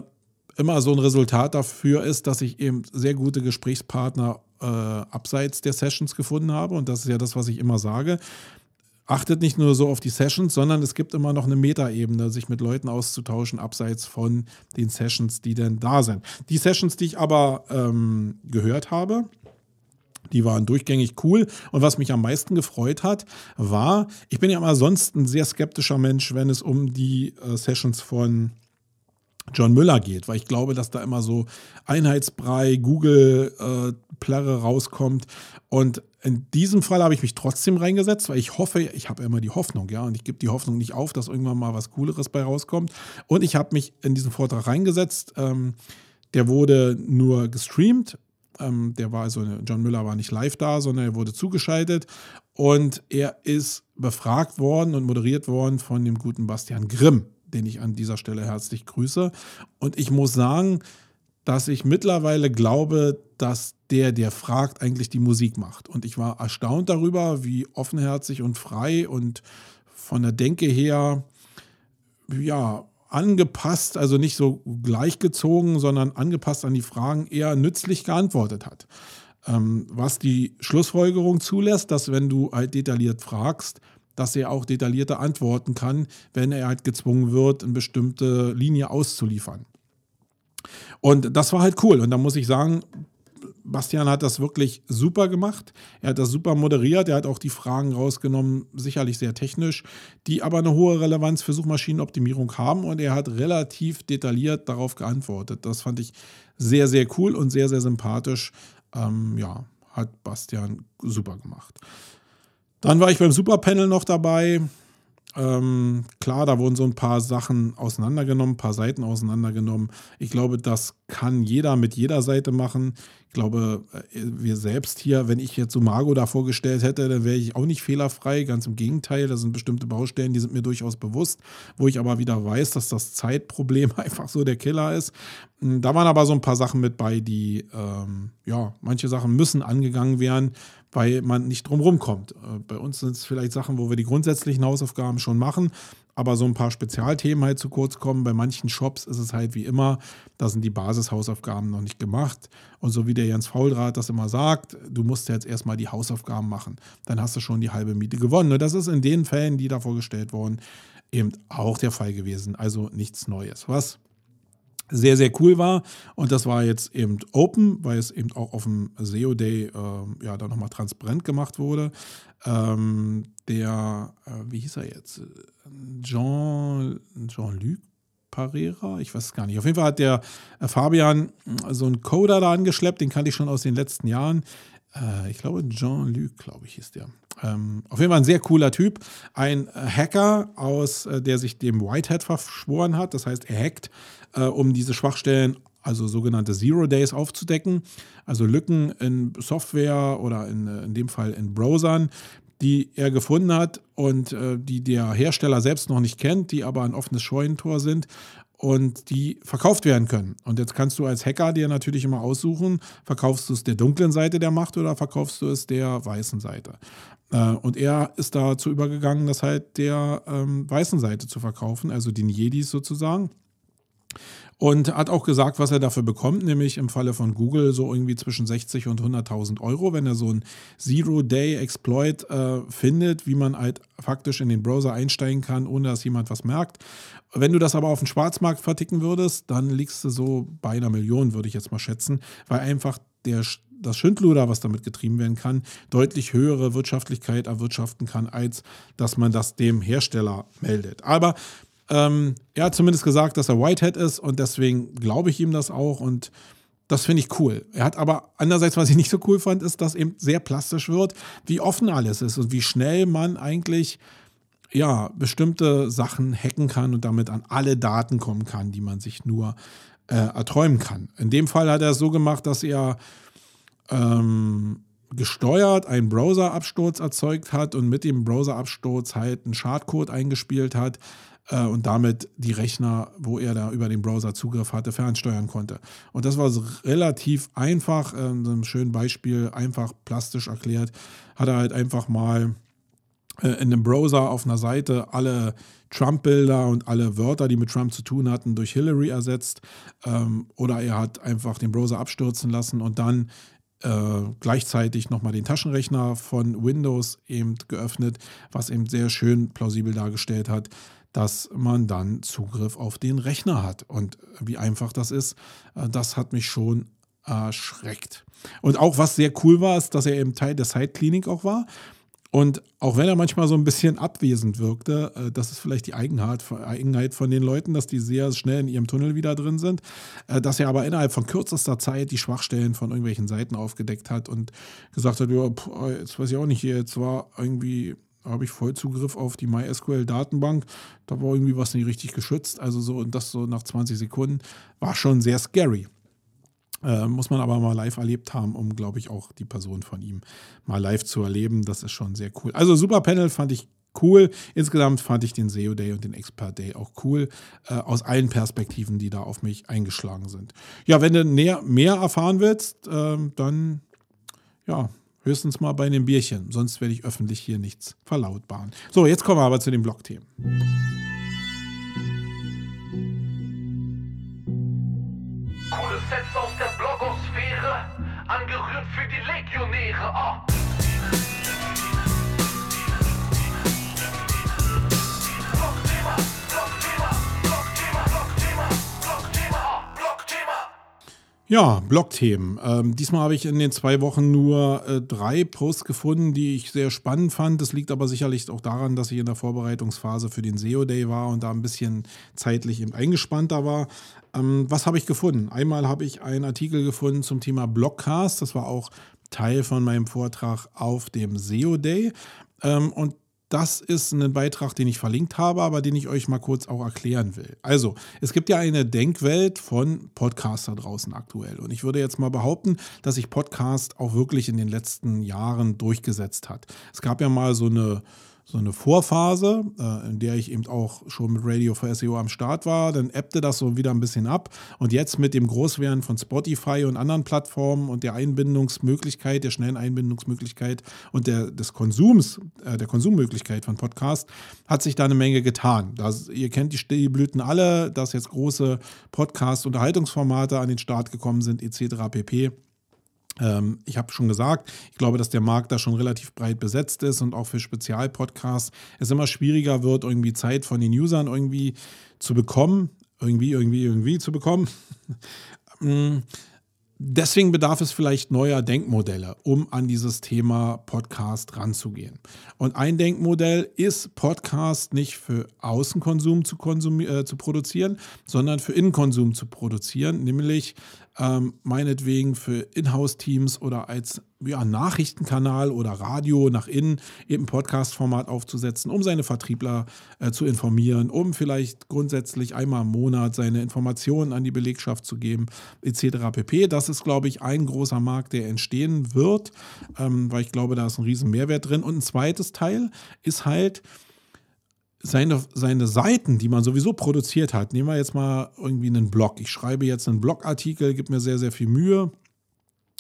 immer so ein Resultat dafür ist, dass ich eben sehr gute Gesprächspartner äh, abseits der Sessions gefunden habe. Und das ist ja das, was ich immer sage. Achtet nicht nur so auf die Sessions, sondern es gibt immer noch eine Metaebene, sich mit Leuten auszutauschen, abseits von den Sessions, die denn da sind. Die Sessions, die ich aber ähm, gehört habe, die waren durchgängig cool. Und was mich am meisten gefreut hat, war, ich bin ja immer sonst ein sehr skeptischer Mensch, wenn es um die äh, Sessions von John Müller geht, weil ich glaube, dass da immer so Einheitsbrei, Google-Plärre äh, rauskommt. Und in diesem Fall habe ich mich trotzdem reingesetzt, weil ich hoffe, ich habe immer die Hoffnung, ja, und ich gebe die Hoffnung nicht auf, dass irgendwann mal was Cooleres bei rauskommt. Und ich habe mich in diesen Vortrag reingesetzt. Ähm, der wurde nur gestreamt. Ähm, der war also, John Müller war nicht live da, sondern er wurde zugeschaltet. Und er ist befragt worden und moderiert worden von dem guten Bastian Grimm den ich an dieser Stelle herzlich grüße. Und ich muss sagen, dass ich mittlerweile glaube, dass der, der fragt, eigentlich die Musik macht. Und ich war erstaunt darüber, wie offenherzig und frei und von der Denke her, ja, angepasst, also nicht so gleichgezogen, sondern angepasst an die Fragen eher nützlich geantwortet hat. Ähm, was die Schlussfolgerung zulässt, dass wenn du halt detailliert fragst, dass er auch detaillierter antworten kann, wenn er halt gezwungen wird, eine bestimmte Linie auszuliefern. Und das war halt cool. Und da muss ich sagen, Bastian hat das wirklich super gemacht. Er hat das super moderiert. Er hat auch die Fragen rausgenommen, sicherlich sehr technisch, die aber eine hohe Relevanz für Suchmaschinenoptimierung haben. Und er hat relativ detailliert darauf geantwortet. Das fand ich sehr, sehr cool und sehr, sehr sympathisch. Ähm, ja, hat Bastian super gemacht. Dann war ich beim Superpanel noch dabei. Ähm, klar, da wurden so ein paar Sachen auseinandergenommen, ein paar Seiten auseinandergenommen. Ich glaube, das kann jeder mit jeder Seite machen. Ich glaube, äh, wir selbst hier, wenn ich jetzt so Margo da vorgestellt hätte, dann wäre ich auch nicht fehlerfrei. Ganz im Gegenteil, da sind bestimmte Baustellen, die sind mir durchaus bewusst, wo ich aber wieder weiß, dass das Zeitproblem einfach so der Killer ist. Hm, da waren aber so ein paar Sachen mit bei, die, ähm, ja, manche Sachen müssen angegangen werden, weil man nicht drumherum kommt. Äh, bei uns sind es vielleicht Sachen, wo wir die grundsätzlichen Hausaufgaben schon machen, aber so ein paar Spezialthemen halt zu kurz kommen. Bei manchen Shops ist es halt wie immer, da sind die Basishausaufgaben noch nicht gemacht. Und so wie der Jens Fauldraht das immer sagt, du musst jetzt erstmal die Hausaufgaben machen. Dann hast du schon die halbe Miete gewonnen. Und das ist in den Fällen, die da vorgestellt wurden, eben auch der Fall gewesen. Also nichts Neues. Was sehr, sehr cool war. Und das war jetzt eben open, weil es eben auch auf dem SEO Day äh, ja dann nochmal transparent gemacht wurde. Ähm, der, äh, wie hieß er jetzt? Jean, Jean-Luc Parera, ich weiß es gar nicht. Auf jeden Fall hat der äh, Fabian äh, so einen Coder da angeschleppt, den kannte ich schon aus den letzten Jahren. Äh, ich glaube, Jean-Luc, glaube ich, hieß der. Ähm, auf jeden Fall ein sehr cooler Typ. Ein Hacker, aus, äh, der sich dem Whitehead verschworen hat. Das heißt, er hackt äh, um diese Schwachstellen, also sogenannte Zero Days aufzudecken, also Lücken in Software oder in, äh, in dem Fall in Browsern, die er gefunden hat und äh, die der Hersteller selbst noch nicht kennt, die aber ein offenes Scheunentor sind und die verkauft werden können. Und jetzt kannst du als Hacker dir natürlich immer aussuchen, verkaufst du es der dunklen Seite der Macht oder verkaufst du es der weißen Seite. Äh, und er ist dazu übergegangen, das halt der ähm, weißen Seite zu verkaufen, also den Jedis sozusagen. Und hat auch gesagt, was er dafür bekommt, nämlich im Falle von Google so irgendwie zwischen 60 und 100.000 Euro, wenn er so einen Zero-Day-Exploit äh, findet, wie man halt faktisch in den Browser einsteigen kann, ohne dass jemand was merkt. Wenn du das aber auf dem Schwarzmarkt verticken würdest, dann liegst du so bei einer Million, würde ich jetzt mal schätzen, weil einfach der, das Schindluder, was damit getrieben werden kann, deutlich höhere Wirtschaftlichkeit erwirtschaften kann, als dass man das dem Hersteller meldet. Aber ähm, er hat zumindest gesagt, dass er Whitehead ist und deswegen glaube ich ihm das auch und das finde ich cool. Er hat aber andererseits, was ich nicht so cool fand, ist, dass eben sehr plastisch wird, wie offen alles ist und wie schnell man eigentlich ja bestimmte Sachen hacken kann und damit an alle Daten kommen kann, die man sich nur äh, erträumen kann. In dem Fall hat er es so gemacht, dass er ähm, gesteuert einen Browser-Absturz erzeugt hat und mit dem Browser-Absturz halt einen Schadcode eingespielt hat, äh, und damit die Rechner, wo er da über den Browser Zugriff hatte, fernsteuern konnte. Und das war relativ einfach, äh, so ein schönes Beispiel, einfach plastisch erklärt, hat er halt einfach mal in einem Browser auf einer Seite alle Trump-Bilder und alle Wörter, die mit Trump zu tun hatten, durch Hillary ersetzt. Ähm, oder er hat einfach den Browser abstürzen lassen und dann äh, gleichzeitig nochmal den Taschenrechner von Windows eben geöffnet, was eben sehr schön plausibel dargestellt hat, dass man dann Zugriff auf den Rechner hat. Und wie einfach das ist, äh, das hat mich schon erschreckt. Und auch was sehr cool war, ist, dass er eben Teil der Side-Klinik auch war. Und auch wenn er manchmal so ein bisschen abwesend wirkte, äh, das ist vielleicht die Eigenheit, von den Leuten, dass die sehr schnell in ihrem Tunnel wieder drin sind, äh, dass er aber innerhalb von kürzester Zeit die Schwachstellen von irgendwelchen Seiten aufgedeckt hat und gesagt hat, ja, jetzt weiß ich auch nicht, jetzt war irgendwie habe ich Vollzugriff auf die MySQL-Datenbank. Da war irgendwie was nicht richtig geschützt. Also so, und das so nach 20 Sekunden war schon sehr scary. Äh, muss man aber mal live erlebt haben, um, glaube ich, auch die Person von ihm mal live zu erleben. Das ist schon sehr cool. Also Super Panel fand ich cool. Insgesamt fand ich den SEO Day und den Expert Day auch cool, äh, aus allen Perspektiven, die da auf mich eingeschlagen sind. Ja, wenn du näher, mehr erfahren willst, äh, dann ja, höchstens mal bei einem Bierchen. Sonst werde ich öffentlich hier nichts verlautbaren. So, jetzt kommen wir aber zu den Blogthemen. Aus der Blogosphäre, angerührt für die Legionäre. Ah. Ja, Blogthemen. Ähm, diesmal habe ich in den zwei Wochen nur äh, drei Posts gefunden, die ich sehr spannend fand. Das liegt aber sicherlich auch daran, dass ich in der Vorbereitungsphase für den SEO Day war und da ein bisschen zeitlich eben eingespannter war. Ähm, was habe ich gefunden? Einmal habe ich einen Artikel gefunden zum Thema Blogcast. Das war auch Teil von meinem Vortrag auf dem SEO Day. Ähm, und das ist ein Beitrag, den ich verlinkt habe, aber den ich euch mal kurz auch erklären will. Also, es gibt ja eine Denkwelt von Podcaster draußen aktuell. Und ich würde jetzt mal behaupten, dass sich Podcast auch wirklich in den letzten Jahren durchgesetzt hat. Es gab ja mal so eine so eine Vorphase, äh, in der ich eben auch schon mit Radio for SEO am Start war. Dann ebbte das so wieder ein bisschen ab. Und jetzt mit dem Großwerden von Spotify und anderen Plattformen und der Einbindungsmöglichkeit, der schnellen Einbindungsmöglichkeit und der, des Konsums, äh, der Konsummöglichkeit von Podcast, hat sich da eine Menge getan. Das, ihr kennt die Stillblüten alle, dass jetzt große Podcast-Unterhaltungsformate an den Start gekommen sind, etc. pp. Ähm, ich habe schon gesagt, ich glaube, dass der Markt da schon relativ breit besetzt ist und auch für Spezialpodcasts es immer schwieriger wird, irgendwie Zeit von den Usern irgendwie zu bekommen. Irgendwie, irgendwie, irgendwie zu bekommen. Mm, deswegen bedarf es vielleicht neuer Denkmodelle, um an dieses Thema Podcast ranzugehen. Und ein Denkmodell ist, Podcast nicht für Außenkonsum zu, äh, zu produzieren, sondern für Innenkonsum zu produzieren, nämlich ähm, meinetwegen für Inhouse-Teams oder als ja, Nachrichtenkanal oder Radio nach innen eben Podcast-Format aufzusetzen, um seine Vertriebler äh, zu informieren, um vielleicht grundsätzlich einmal im Monat seine Informationen an die Belegschaft zu geben, etc. pp. Das ist, glaube ich, ein großer Markt, der entstehen wird, ähm, weil ich glaube, da ist ein riesen Mehrwert drin. Und ein zweites Teil ist halt, seine, seine Seiten, die man sowieso produziert hat, nehmen wir jetzt mal irgendwie einen Blog. Ich schreibe jetzt einen Blogartikel, gibt mir sehr, sehr viel Mühe.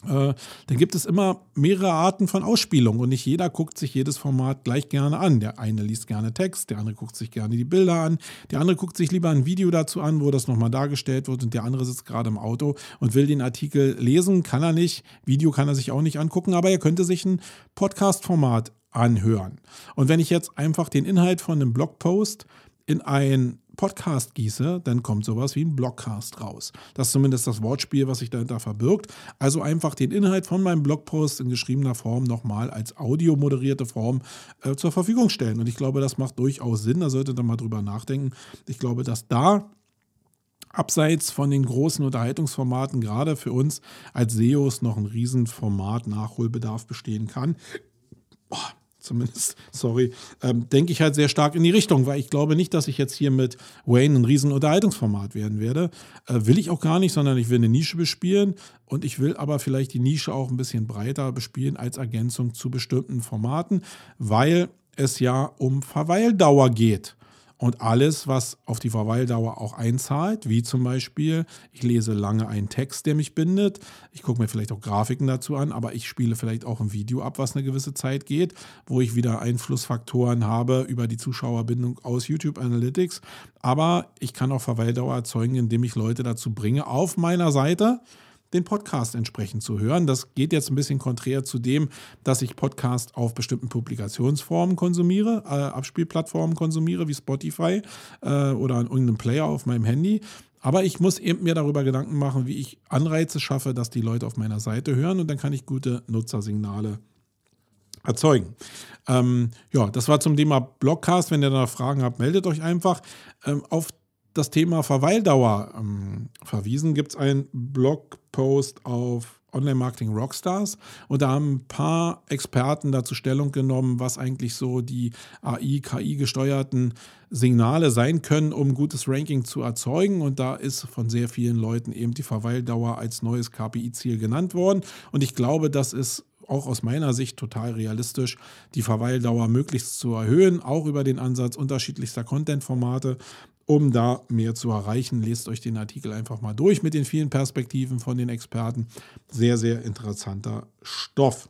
Äh, dann gibt es immer mehrere Arten von Ausspielung und nicht jeder guckt sich jedes Format gleich gerne an. Der eine liest gerne Text, der andere guckt sich gerne die Bilder an, der andere guckt sich lieber ein Video dazu an, wo das nochmal dargestellt wird und der andere sitzt gerade im Auto und will den Artikel lesen, kann er nicht, Video kann er sich auch nicht angucken, aber er könnte sich ein Podcast-Format anhören. Und wenn ich jetzt einfach den Inhalt von einem Blogpost in ein Podcast gieße, dann kommt sowas wie ein Blogcast raus. Das ist zumindest das Wortspiel, was sich dahinter verbirgt. Also einfach den Inhalt von meinem Blogpost in geschriebener Form nochmal als audiomoderierte Form äh, zur Verfügung stellen. Und ich glaube, das macht durchaus Sinn. Da solltet ihr mal drüber nachdenken. Ich glaube, dass da abseits von den großen Unterhaltungsformaten gerade für uns als SEOs noch ein Riesenformat Nachholbedarf bestehen kann. Boah zumindest, sorry, ähm, denke ich halt sehr stark in die Richtung, weil ich glaube nicht, dass ich jetzt hier mit Wayne ein riesen Unterhaltungsformat werden werde. Äh, will ich auch gar nicht, sondern ich will eine Nische bespielen und ich will aber vielleicht die Nische auch ein bisschen breiter bespielen als Ergänzung zu bestimmten Formaten, weil es ja um Verweildauer geht. Und alles, was auf die Verweildauer auch einzahlt, wie zum Beispiel, ich lese lange einen Text, der mich bindet, ich gucke mir vielleicht auch Grafiken dazu an, aber ich spiele vielleicht auch ein Video ab, was eine gewisse Zeit geht, wo ich wieder Einflussfaktoren habe über die Zuschauerbindung aus YouTube Analytics. Aber ich kann auch Verweildauer erzeugen, indem ich Leute dazu bringe, auf meiner Seite den Podcast entsprechend zu hören. Das geht jetzt ein bisschen konträr zu dem, dass ich Podcast auf bestimmten Publikationsformen konsumiere, äh, Abspielplattformen konsumiere, wie Spotify äh, oder an irgendeinem Player auf meinem Handy. Aber ich muss eben mir darüber Gedanken machen, wie ich Anreize schaffe, dass die Leute auf meiner Seite hören und dann kann ich gute Nutzersignale erzeugen. Ähm, ja, das war zum Thema Blogcast. Wenn ihr da Fragen habt, meldet euch einfach. Ähm, auf das Thema Verweildauer ähm, verwiesen, gibt es einen Blogpost auf Online Marketing Rockstars und da haben ein paar Experten dazu Stellung genommen, was eigentlich so die AI, KI gesteuerten Signale sein können, um gutes Ranking zu erzeugen. Und da ist von sehr vielen Leuten eben die Verweildauer als neues KPI-Ziel genannt worden. Und ich glaube, das ist auch aus meiner Sicht total realistisch, die Verweildauer möglichst zu erhöhen, auch über den Ansatz unterschiedlichster Content-Formate um da mehr zu erreichen. Lest euch den Artikel einfach mal durch mit den vielen Perspektiven von den Experten. Sehr, sehr interessanter Stoff.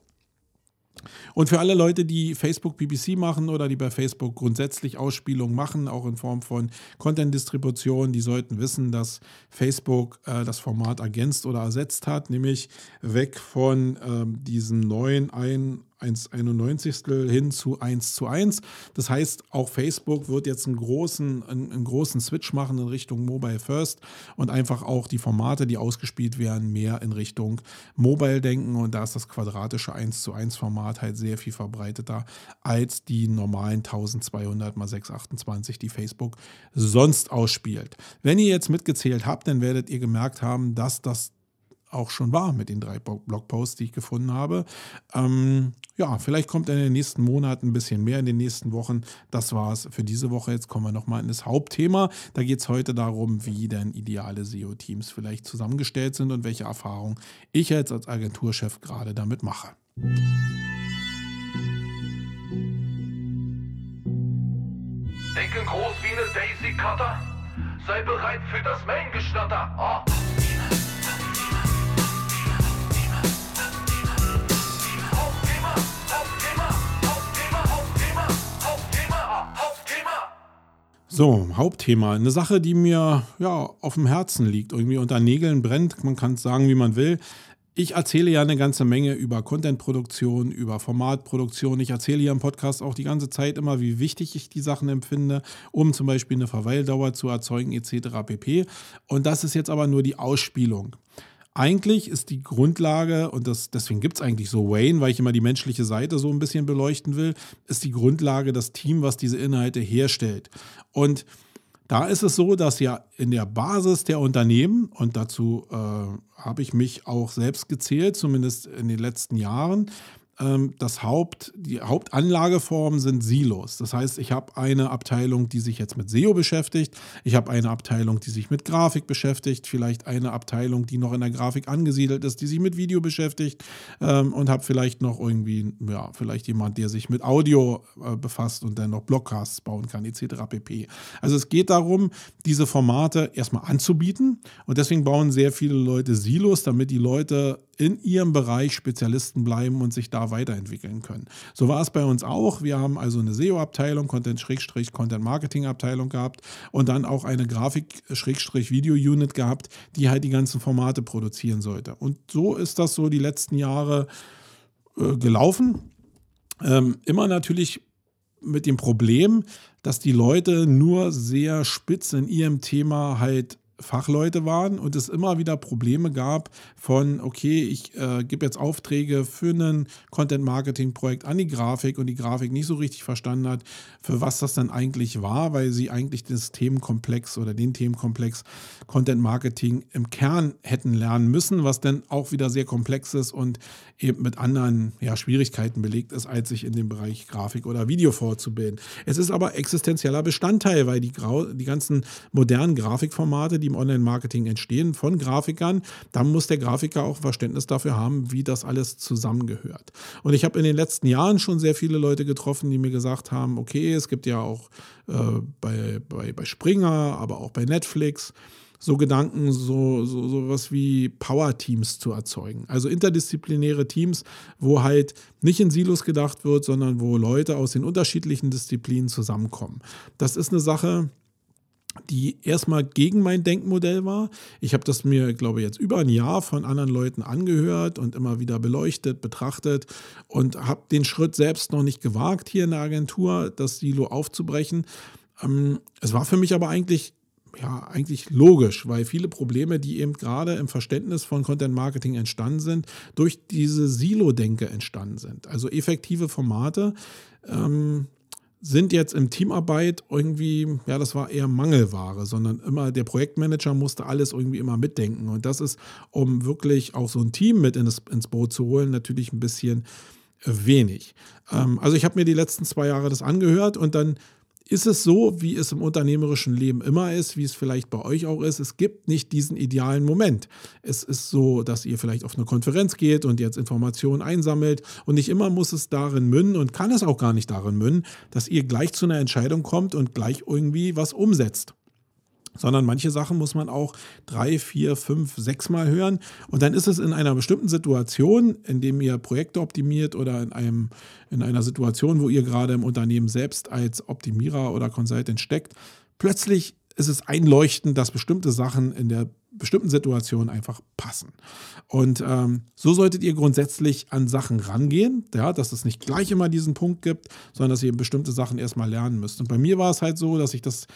Und für alle Leute, die Facebook BBC machen oder die bei Facebook grundsätzlich Ausspielungen machen, auch in Form von Content-Distribution, die sollten wissen, dass Facebook äh, das Format ergänzt oder ersetzt hat, nämlich weg von ähm, diesem neuen ein 1,91 hin zu 1 zu 1. Das heißt, auch Facebook wird jetzt einen großen, einen, einen, großen Switch machen in Richtung Mobile First und einfach auch die Formate, die ausgespielt werden, mehr in Richtung Mobile denken. Und da ist das quadratische 1 zu 1 Format halt sehr viel verbreiteter als die normalen 1200 x 628, die Facebook sonst ausspielt. Wenn ihr jetzt mitgezählt habt, dann werdet ihr gemerkt haben, dass das auch schon war mit den drei Blogposts, die ich gefunden habe. Ähm, ja, vielleicht kommt in den nächsten Monaten ein bisschen mehr, in den nächsten Wochen. Das war es für diese Woche. Jetzt kommen wir nochmal in das Hauptthema. Da geht es heute darum, wie denn ideale SEO-Teams vielleicht zusammengestellt sind und welche Erfahrungen ich jetzt als Agenturchef gerade damit mache. Denken groß wie eine Daisy Cutter. Sei bereit für das Main-Gestatter. Oh. So, Hauptthema. Eine Sache, die mir ja auf dem Herzen liegt, irgendwie unter Nägeln brennt. Man kann es sagen, wie man will. Ich erzähle ja eine ganze Menge über Contentproduktion, über Formatproduktion. Ich erzähle hier im Podcast auch die ganze Zeit immer, wie wichtig ich die Sachen empfinde, um zum Beispiel eine Verweildauer zu erzeugen, etc. pp. Und das ist jetzt aber nur die Ausspielung. Eigentlich ist die Grundlage, und das, deswegen gibt es eigentlich so Wayne, weil ich immer die menschliche Seite so ein bisschen beleuchten will, ist die Grundlage das Team, was diese Inhalte herstellt. Und da ist es so, dass ja in der Basis der Unternehmen, und dazu äh, habe ich mich auch selbst gezählt, zumindest in den letzten Jahren, das Haupt, die Hauptanlageformen sind Silos. Das heißt, ich habe eine Abteilung, die sich jetzt mit SEO beschäftigt, ich habe eine Abteilung, die sich mit Grafik beschäftigt, vielleicht eine Abteilung, die noch in der Grafik angesiedelt ist, die sich mit Video beschäftigt ähm, und habe vielleicht noch irgendwie, ja, vielleicht jemand, der sich mit Audio äh, befasst und dann noch Blogcasts bauen kann, etc. pp. Also es geht darum, diese Formate erstmal anzubieten und deswegen bauen sehr viele Leute Silos, damit die Leute in ihrem Bereich Spezialisten bleiben und sich da weiterentwickeln können. So war es bei uns auch. Wir haben also eine SEO-Abteilung, Content-Content-Marketing-Abteilung gehabt und dann auch eine Grafik-Video-Unit gehabt, die halt die ganzen Formate produzieren sollte. Und so ist das so die letzten Jahre äh, gelaufen. Ähm, immer natürlich mit dem Problem, dass die Leute nur sehr spitz in ihrem Thema halt Fachleute waren und es immer wieder Probleme gab von, okay, ich äh, gebe jetzt Aufträge für ein Content-Marketing-Projekt an die Grafik und die Grafik nicht so richtig verstanden hat, für was das dann eigentlich war, weil sie eigentlich das Themenkomplex oder den Themenkomplex Content-Marketing im Kern hätten lernen müssen, was dann auch wieder sehr komplex ist und eben mit anderen ja, Schwierigkeiten belegt ist, als sich in dem Bereich Grafik oder Video vorzubilden. Es ist aber existenzieller Bestandteil, weil die, Grau die ganzen modernen Grafikformate, die im Online-Marketing entstehen von Grafikern, dann muss der Grafiker auch Verständnis dafür haben, wie das alles zusammengehört. Und ich habe in den letzten Jahren schon sehr viele Leute getroffen, die mir gesagt haben, okay, es gibt ja auch äh, bei, bei, bei Springer, aber auch bei Netflix, so Gedanken, so, so, so was wie Power-Teams zu erzeugen. Also interdisziplinäre Teams, wo halt nicht in Silos gedacht wird, sondern wo Leute aus den unterschiedlichen Disziplinen zusammenkommen. Das ist eine Sache, die erstmal gegen mein Denkmodell war. Ich habe das mir, glaube ich, jetzt über ein Jahr von anderen Leuten angehört und immer wieder beleuchtet, betrachtet und habe den Schritt selbst noch nicht gewagt, hier in der Agentur das Silo aufzubrechen. Ähm, es war für mich aber eigentlich ja, eigentlich logisch, weil viele Probleme, die eben gerade im Verständnis von Content Marketing entstanden sind, durch diese Silo-Denke entstanden sind. Also effektive Formate ähm, sind jetzt im Teamarbeit irgendwie, ja, das war eher Mangelware, sondern immer der Projektmanager musste alles irgendwie immer mitdenken. Und das ist, um wirklich auch so ein Team mit ins, ins Boot zu holen, natürlich ein bisschen wenig. Ähm, also ich habe mir die letzten zwei Jahre das angehört und dann ist es so, wie es im unternehmerischen Leben immer ist, wie es vielleicht bei euch auch ist. Es gibt nicht diesen idealen Moment. Es ist so, dass ihr vielleicht auf eine Konferenz geht und jetzt Informationen einsammelt und nicht immer muss es darin münden und kann es auch gar nicht darin münden, dass ihr gleich zu einer Entscheidung kommt und gleich irgendwie was umsetzt sondern manche Sachen muss man auch drei, vier, fünf, sechs Mal hören. Und dann ist es in einer bestimmten Situation, in dem ihr Projekte optimiert oder in, einem, in einer Situation, wo ihr gerade im Unternehmen selbst als Optimierer oder Consultant steckt, plötzlich ist es einleuchtend, dass bestimmte Sachen in der bestimmten Situation einfach passen. Und ähm, so solltet ihr grundsätzlich an Sachen rangehen, ja, dass es nicht gleich immer diesen Punkt gibt, sondern dass ihr bestimmte Sachen erstmal lernen müsst. Und bei mir war es halt so, dass ich das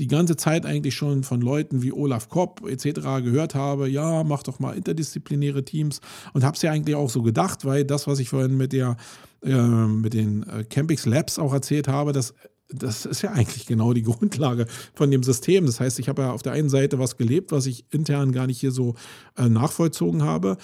die ganze Zeit eigentlich schon von Leuten wie Olaf Kopp etc. gehört habe, ja, mach doch mal interdisziplinäre Teams und habe es ja eigentlich auch so gedacht, weil das, was ich vorhin mit der äh, mit den äh, Campix Labs auch erzählt habe, das das ist ja eigentlich genau die Grundlage von dem System. Das heißt, ich habe ja auf der einen Seite was gelebt, was ich intern gar nicht hier so äh, nachvollzogen habe.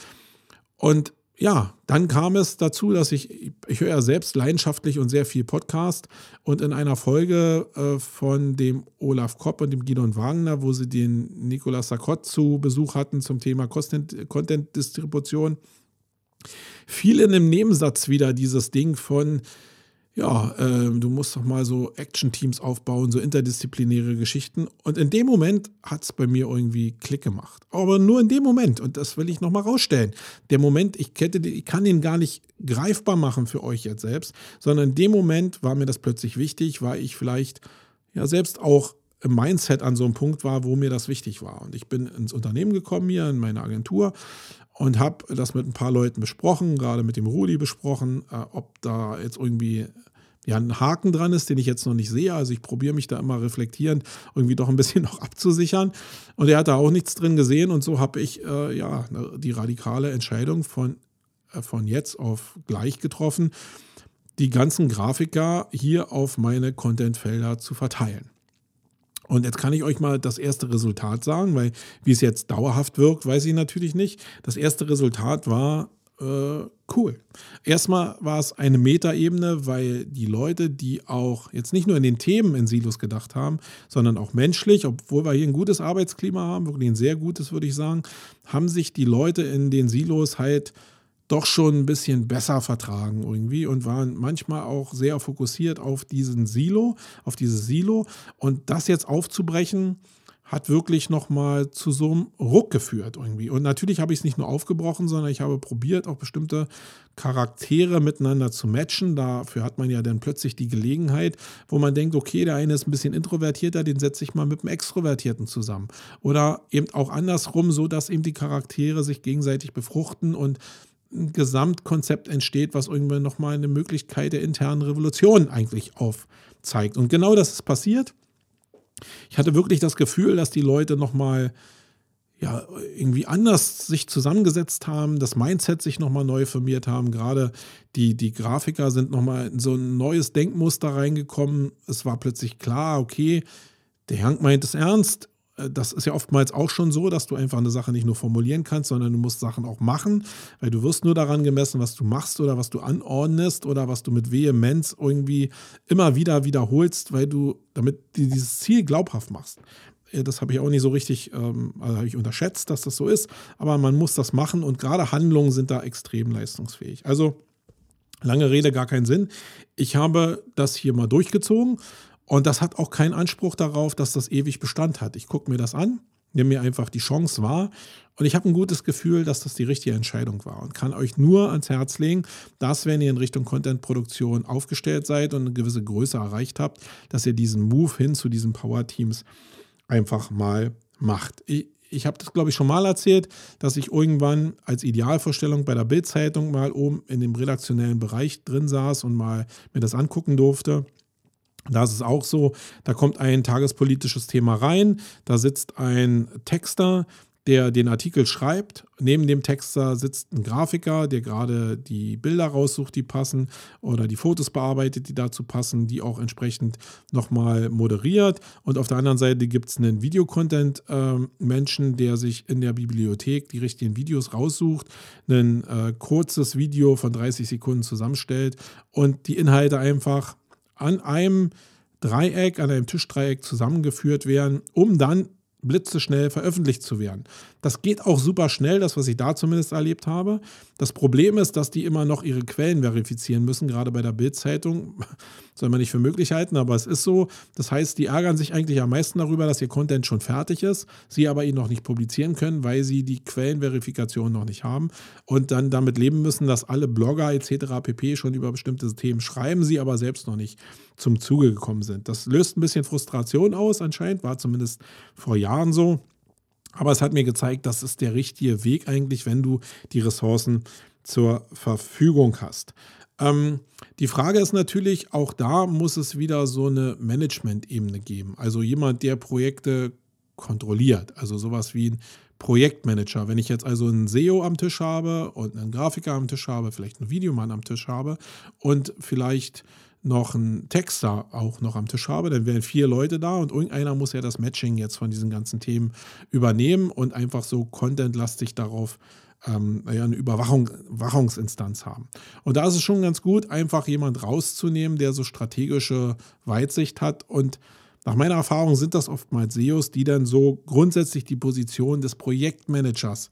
Und ja, dann kam es dazu, dass ich, ich höre ja selbst leidenschaftlich und sehr viel Podcast. Und in einer Folge äh, von dem Olaf Kopp und dem Gidon Wagner, wo sie den Nicolas Sarkot zu Besuch hatten zum Thema Content-Distribution, fiel in einem Nebensatz wieder dieses Ding von, ja, äh, du musst doch mal so Action-Teams aufbauen, so interdisziplinäre Geschichten. Und in dem Moment hat es bei mir irgendwie Klick gemacht. Aber nur in dem Moment. Und das will ich nochmal rausstellen. Der Moment, ich, kette, ich kann ihn gar nicht greifbar machen für euch jetzt selbst, sondern in dem Moment war mir das plötzlich wichtig, weil ich vielleicht ja selbst auch im Mindset an so einem Punkt war, wo mir das wichtig war. Und ich bin ins Unternehmen gekommen hier, in meine Agentur und habe das mit ein paar Leuten besprochen, gerade mit dem Rudi besprochen, äh, ob da jetzt irgendwie ja, ein Haken dran ist, den ich jetzt noch nicht sehe. Also ich probiere mich da immer reflektierend irgendwie doch ein bisschen noch abzusichern. Und er hat da auch nichts drin gesehen und so habe ich äh, ja die radikale Entscheidung von, äh, von jetzt auf gleich getroffen, die ganzen Grafiker hier auf meine Contentfelder zu verteilen. Und jetzt kann ich euch mal das erste Resultat sagen, weil wie es jetzt dauerhaft wirkt, weiß ich natürlich nicht. Das erste Resultat war äh, cool. Erstmal war es eine Metaebene, weil die Leute, die auch jetzt nicht nur in den Themen in Silos gedacht haben, sondern auch menschlich, obwohl wir hier ein gutes Arbeitsklima haben, wirklich ein sehr gutes, würde ich sagen, haben sich die Leute in den Silos halt doch schon ein bisschen besser vertragen irgendwie und waren manchmal auch sehr fokussiert auf diesen Silo, auf dieses Silo. Und das jetzt aufzubrechen, hat wirklich nochmal zu so einem Ruck geführt irgendwie. Und natürlich habe ich es nicht nur aufgebrochen, sondern ich habe probiert, auch bestimmte Charaktere miteinander zu matchen. Dafür hat man ja dann plötzlich die Gelegenheit, wo man denkt, okay, der eine ist ein bisschen introvertierter, den setze ich mal mit einem Extrovertierten zusammen. Oder eben auch andersrum, so dass eben die Charaktere sich gegenseitig befruchten und ein Gesamtkonzept entsteht, was irgendwann nochmal eine Möglichkeit der internen Revolution eigentlich aufzeigt. Und genau das ist passiert. Ich hatte wirklich das Gefühl, dass die Leute nochmal ja, irgendwie anders sich zusammengesetzt haben, das Mindset sich nochmal neu formiert haben. Gerade die, die Grafiker sind nochmal in so ein neues Denkmuster reingekommen. Es war plötzlich klar, okay, der Hank meint es ernst das ist ja oftmals auch schon so, dass du einfach eine Sache nicht nur formulieren kannst, sondern du musst Sachen auch machen, weil du wirst nur daran gemessen, was du machst oder was du anordnest oder was du mit Vehemenz irgendwie immer wieder wiederholst, weil du damit dieses Ziel glaubhaft machst. Äh, das habe ich auch nicht so richtig, ähm, also habe ich unterschätzt, dass das so ist, aber man muss das machen und gerade Handlungen sind da extrem leistungsfähig. Also lange Rede, gar keinen Sinn. Ich habe das hier mal durchgezogen und das hat auch keinen Anspruch darauf, dass das ewig Bestand hat. Ich gucke mir das an, nehme mir einfach die Chance wahr und ich habe ein gutes Gefühl, dass das die richtige Entscheidung war und kann euch nur ans Herz legen, dass wenn ihr in Richtung Content-Produktion aufgestellt seid und eine gewisse Größe erreicht habt, dass ihr diesen Move hin zu diesen Power-Teams einfach mal macht. Ich, ich habe das, glaube ich, schon mal erzählt, dass ich irgendwann als Idealvorstellung bei der Bildzeitung mal oben in dem redaktionellen Bereich drin saß und mal mir das angucken durfte. Da ist es auch so, da kommt ein tagespolitisches Thema rein, da sitzt ein Texter, der den Artikel schreibt. Neben dem Texter sitzt ein Grafiker, der gerade die Bilder raussucht, die passen oder die Fotos bearbeitet, die dazu passen, die auch entsprechend nochmal moderiert. Und auf der anderen Seite gibt es einen Videocontent-Menschen, äh, der sich in der Bibliothek die richtigen Videos raussucht, ein äh, kurzes Video von 30 Sekunden zusammenstellt und die Inhalte einfach an einem Dreieck, an einem Tischdreieck zusammengeführt werden, um dann blitzeschnell veröffentlicht zu werden. Das geht auch super schnell, das, was ich da zumindest erlebt habe. Das Problem ist, dass die immer noch ihre Quellen verifizieren müssen, gerade bei der Bild-Zeitung. Soll man nicht für möglich halten, aber es ist so. Das heißt, die ärgern sich eigentlich am meisten darüber, dass ihr Content schon fertig ist, sie aber ihn noch nicht publizieren können, weil sie die Quellenverifikation noch nicht haben und dann damit leben müssen, dass alle Blogger etc. pp. schon über bestimmte Themen schreiben, sie aber selbst noch nicht zum Zuge gekommen sind. Das löst ein bisschen Frustration aus, anscheinend, war zumindest vor Jahren so. Aber es hat mir gezeigt, das ist der richtige Weg eigentlich, wenn du die Ressourcen zur Verfügung hast. Ähm, die Frage ist natürlich, auch da muss es wieder so eine Management-Ebene geben. Also jemand, der Projekte kontrolliert. Also sowas wie ein Projektmanager. Wenn ich jetzt also einen SEO am Tisch habe und einen Grafiker am Tisch habe, vielleicht einen Videomann am Tisch habe und vielleicht noch einen Texter auch noch am Tisch habe, dann wären vier Leute da und irgendeiner muss ja das Matching jetzt von diesen ganzen Themen übernehmen und einfach so contentlastig darauf ähm, eine Überwachung, Überwachungsinstanz haben. Und da ist es schon ganz gut, einfach jemand rauszunehmen, der so strategische Weitsicht hat und nach meiner Erfahrung sind das oftmals SEOs, die dann so grundsätzlich die Position des Projektmanagers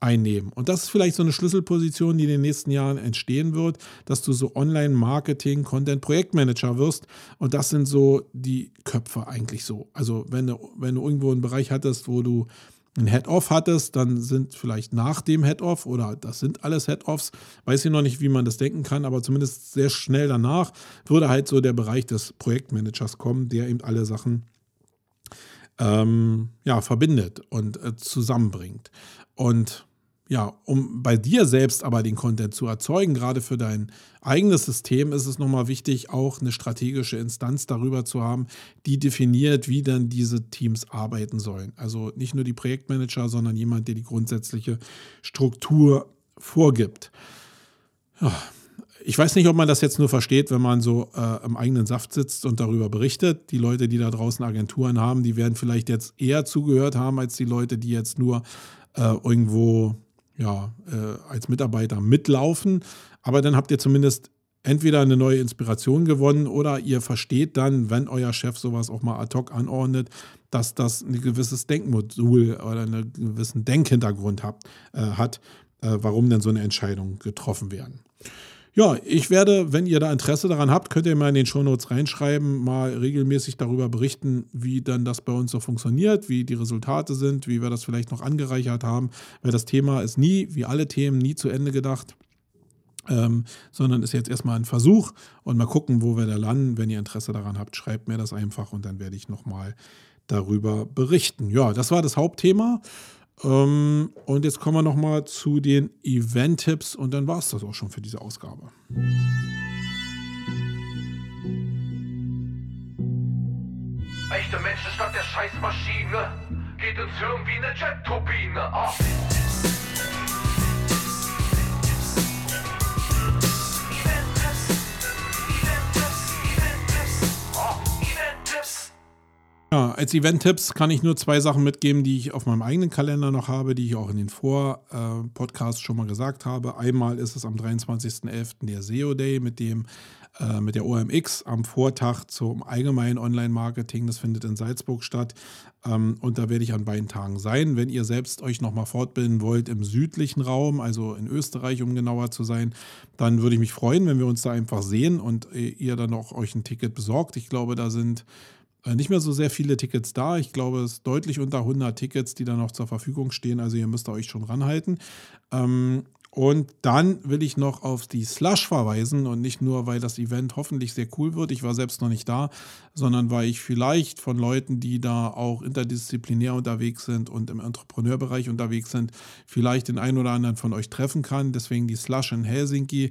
einnehmen. Und das ist vielleicht so eine Schlüsselposition, die in den nächsten Jahren entstehen wird, dass du so Online-Marketing, Content-Projektmanager wirst. Und das sind so die Köpfe eigentlich so. Also wenn du, wenn du irgendwo einen Bereich hattest, wo du ein Head-Off hattest, dann sind vielleicht nach dem Head-Off oder das sind alles Head-Offs, weiß ich noch nicht, wie man das denken kann, aber zumindest sehr schnell danach würde halt so der Bereich des Projektmanagers kommen, der eben alle Sachen ähm, ja, verbindet und äh, zusammenbringt. Und ja, um bei dir selbst aber den Content zu erzeugen, gerade für dein eigenes System, ist es nochmal wichtig, auch eine strategische Instanz darüber zu haben, die definiert, wie dann diese Teams arbeiten sollen. Also nicht nur die Projektmanager, sondern jemand, der die grundsätzliche Struktur vorgibt. Ja, ich weiß nicht, ob man das jetzt nur versteht, wenn man so äh, im eigenen Saft sitzt und darüber berichtet. Die Leute, die da draußen Agenturen haben, die werden vielleicht jetzt eher zugehört haben als die Leute, die jetzt nur äh, irgendwo ja, äh, als Mitarbeiter mitlaufen. Aber dann habt ihr zumindest entweder eine neue Inspiration gewonnen oder ihr versteht dann, wenn euer Chef sowas auch mal ad hoc anordnet, dass das ein gewisses Denkmodul oder einen gewissen Denkhintergrund hat, äh, hat äh, warum denn so eine Entscheidung getroffen werden. Ja, ich werde, wenn ihr da Interesse daran habt, könnt ihr mal in den Shownotes reinschreiben, mal regelmäßig darüber berichten, wie dann das bei uns so funktioniert, wie die Resultate sind, wie wir das vielleicht noch angereichert haben, weil das Thema ist nie, wie alle Themen, nie zu Ende gedacht. Ähm, sondern ist jetzt erstmal ein Versuch und mal gucken, wo wir da landen. Wenn ihr Interesse daran habt, schreibt mir das einfach und dann werde ich nochmal darüber berichten. Ja, das war das Hauptthema. Ähm, und jetzt kommen wir nochmal zu den Event-Tipps und dann war es das auch schon für diese Ausgabe. Echte Menschen statt der Scheißmaschine geht ins Hirn wie eine Jet-Turbine. Oh. Ja, als Event-Tipps kann ich nur zwei Sachen mitgeben, die ich auf meinem eigenen Kalender noch habe, die ich auch in den Vor-Podcasts schon mal gesagt habe. Einmal ist es am 23.11. der SEO Day mit dem äh, mit der OMX am Vortag zum allgemeinen Online-Marketing. Das findet in Salzburg statt. Ähm, und da werde ich an beiden Tagen sein. Wenn ihr selbst euch nochmal fortbilden wollt im südlichen Raum, also in Österreich, um genauer zu sein, dann würde ich mich freuen, wenn wir uns da einfach sehen und ihr dann auch euch ein Ticket besorgt. Ich glaube, da sind äh, nicht mehr so sehr viele Tickets da. Ich glaube, es ist deutlich unter 100 Tickets, die da noch zur Verfügung stehen. Also ihr müsst euch schon ranhalten. Ähm, Und dann will ich noch auf die Slush verweisen und nicht nur, weil das Event hoffentlich sehr cool wird. Ich war selbst noch nicht da, sondern weil ich vielleicht von Leuten, die da auch interdisziplinär unterwegs sind und im Entrepreneurbereich unterwegs sind, vielleicht den einen oder anderen von euch treffen kann. Deswegen die Slush in Helsinki.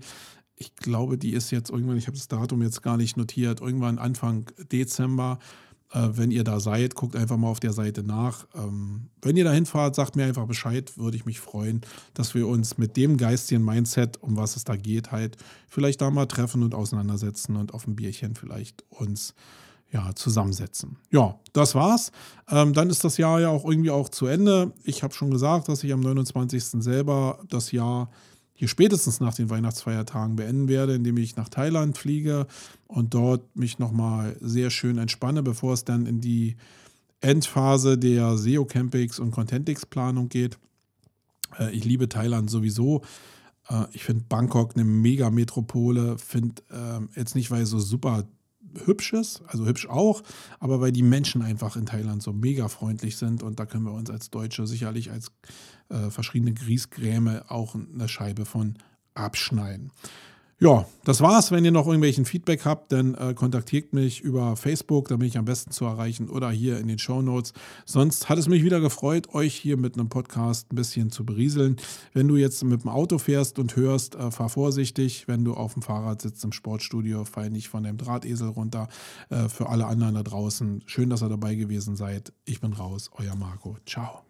Ich glaube, die ist jetzt irgendwann, ich habe das Datum jetzt gar nicht notiert, irgendwann Anfang Dezember. Äh, wenn ihr da seid, guckt einfach mal auf der Seite nach. Ähm, wenn ihr da hinfahrt, sagt mir einfach Bescheid, würde ich mich freuen, dass wir uns mit dem geistigen Mindset, um was es da geht, halt vielleicht da mal treffen und auseinandersetzen und auf ein Bierchen vielleicht uns ja, zusammensetzen. Ja, das war's. Ähm, dann ist das Jahr ja auch irgendwie auch zu Ende. Ich habe schon gesagt, dass ich am 29. selber das Jahr hier spätestens nach den Weihnachtsfeiertagen beenden werde, indem ich nach Thailand fliege und dort mich nochmal sehr schön entspanne, bevor es dann in die Endphase der SEO Campings und Contentix Planung geht. Äh, ich liebe Thailand sowieso. Äh, ich finde Bangkok eine Mega-Metropole. Finde äh, jetzt nicht, weil es so super hübsch ist, also hübsch auch, aber weil die Menschen einfach in Thailand so mega freundlich sind und da können wir uns als Deutsche sicherlich als äh, verschriebene Grießgräme auch eine Scheibe von abschneiden. Ja, das war's. Wenn ihr noch irgendwelchen Feedback habt, dann äh, kontaktiert mich über Facebook, da bin ich am besten zu erreichen oder hier in den Show Notes. Sonst hat es mich wieder gefreut, euch hier mit einem Podcast ein bisschen zu berieseln. Wenn du jetzt mit dem Auto fährst und hörst, äh, fahr vorsichtig. Wenn du auf dem Fahrrad sitzt im Sportstudio, fall nicht von dem Drahtesel runter. Äh, für alle anderen da draußen, schön, dass ihr dabei gewesen seid. Ich bin raus, euer Marco. Ciao.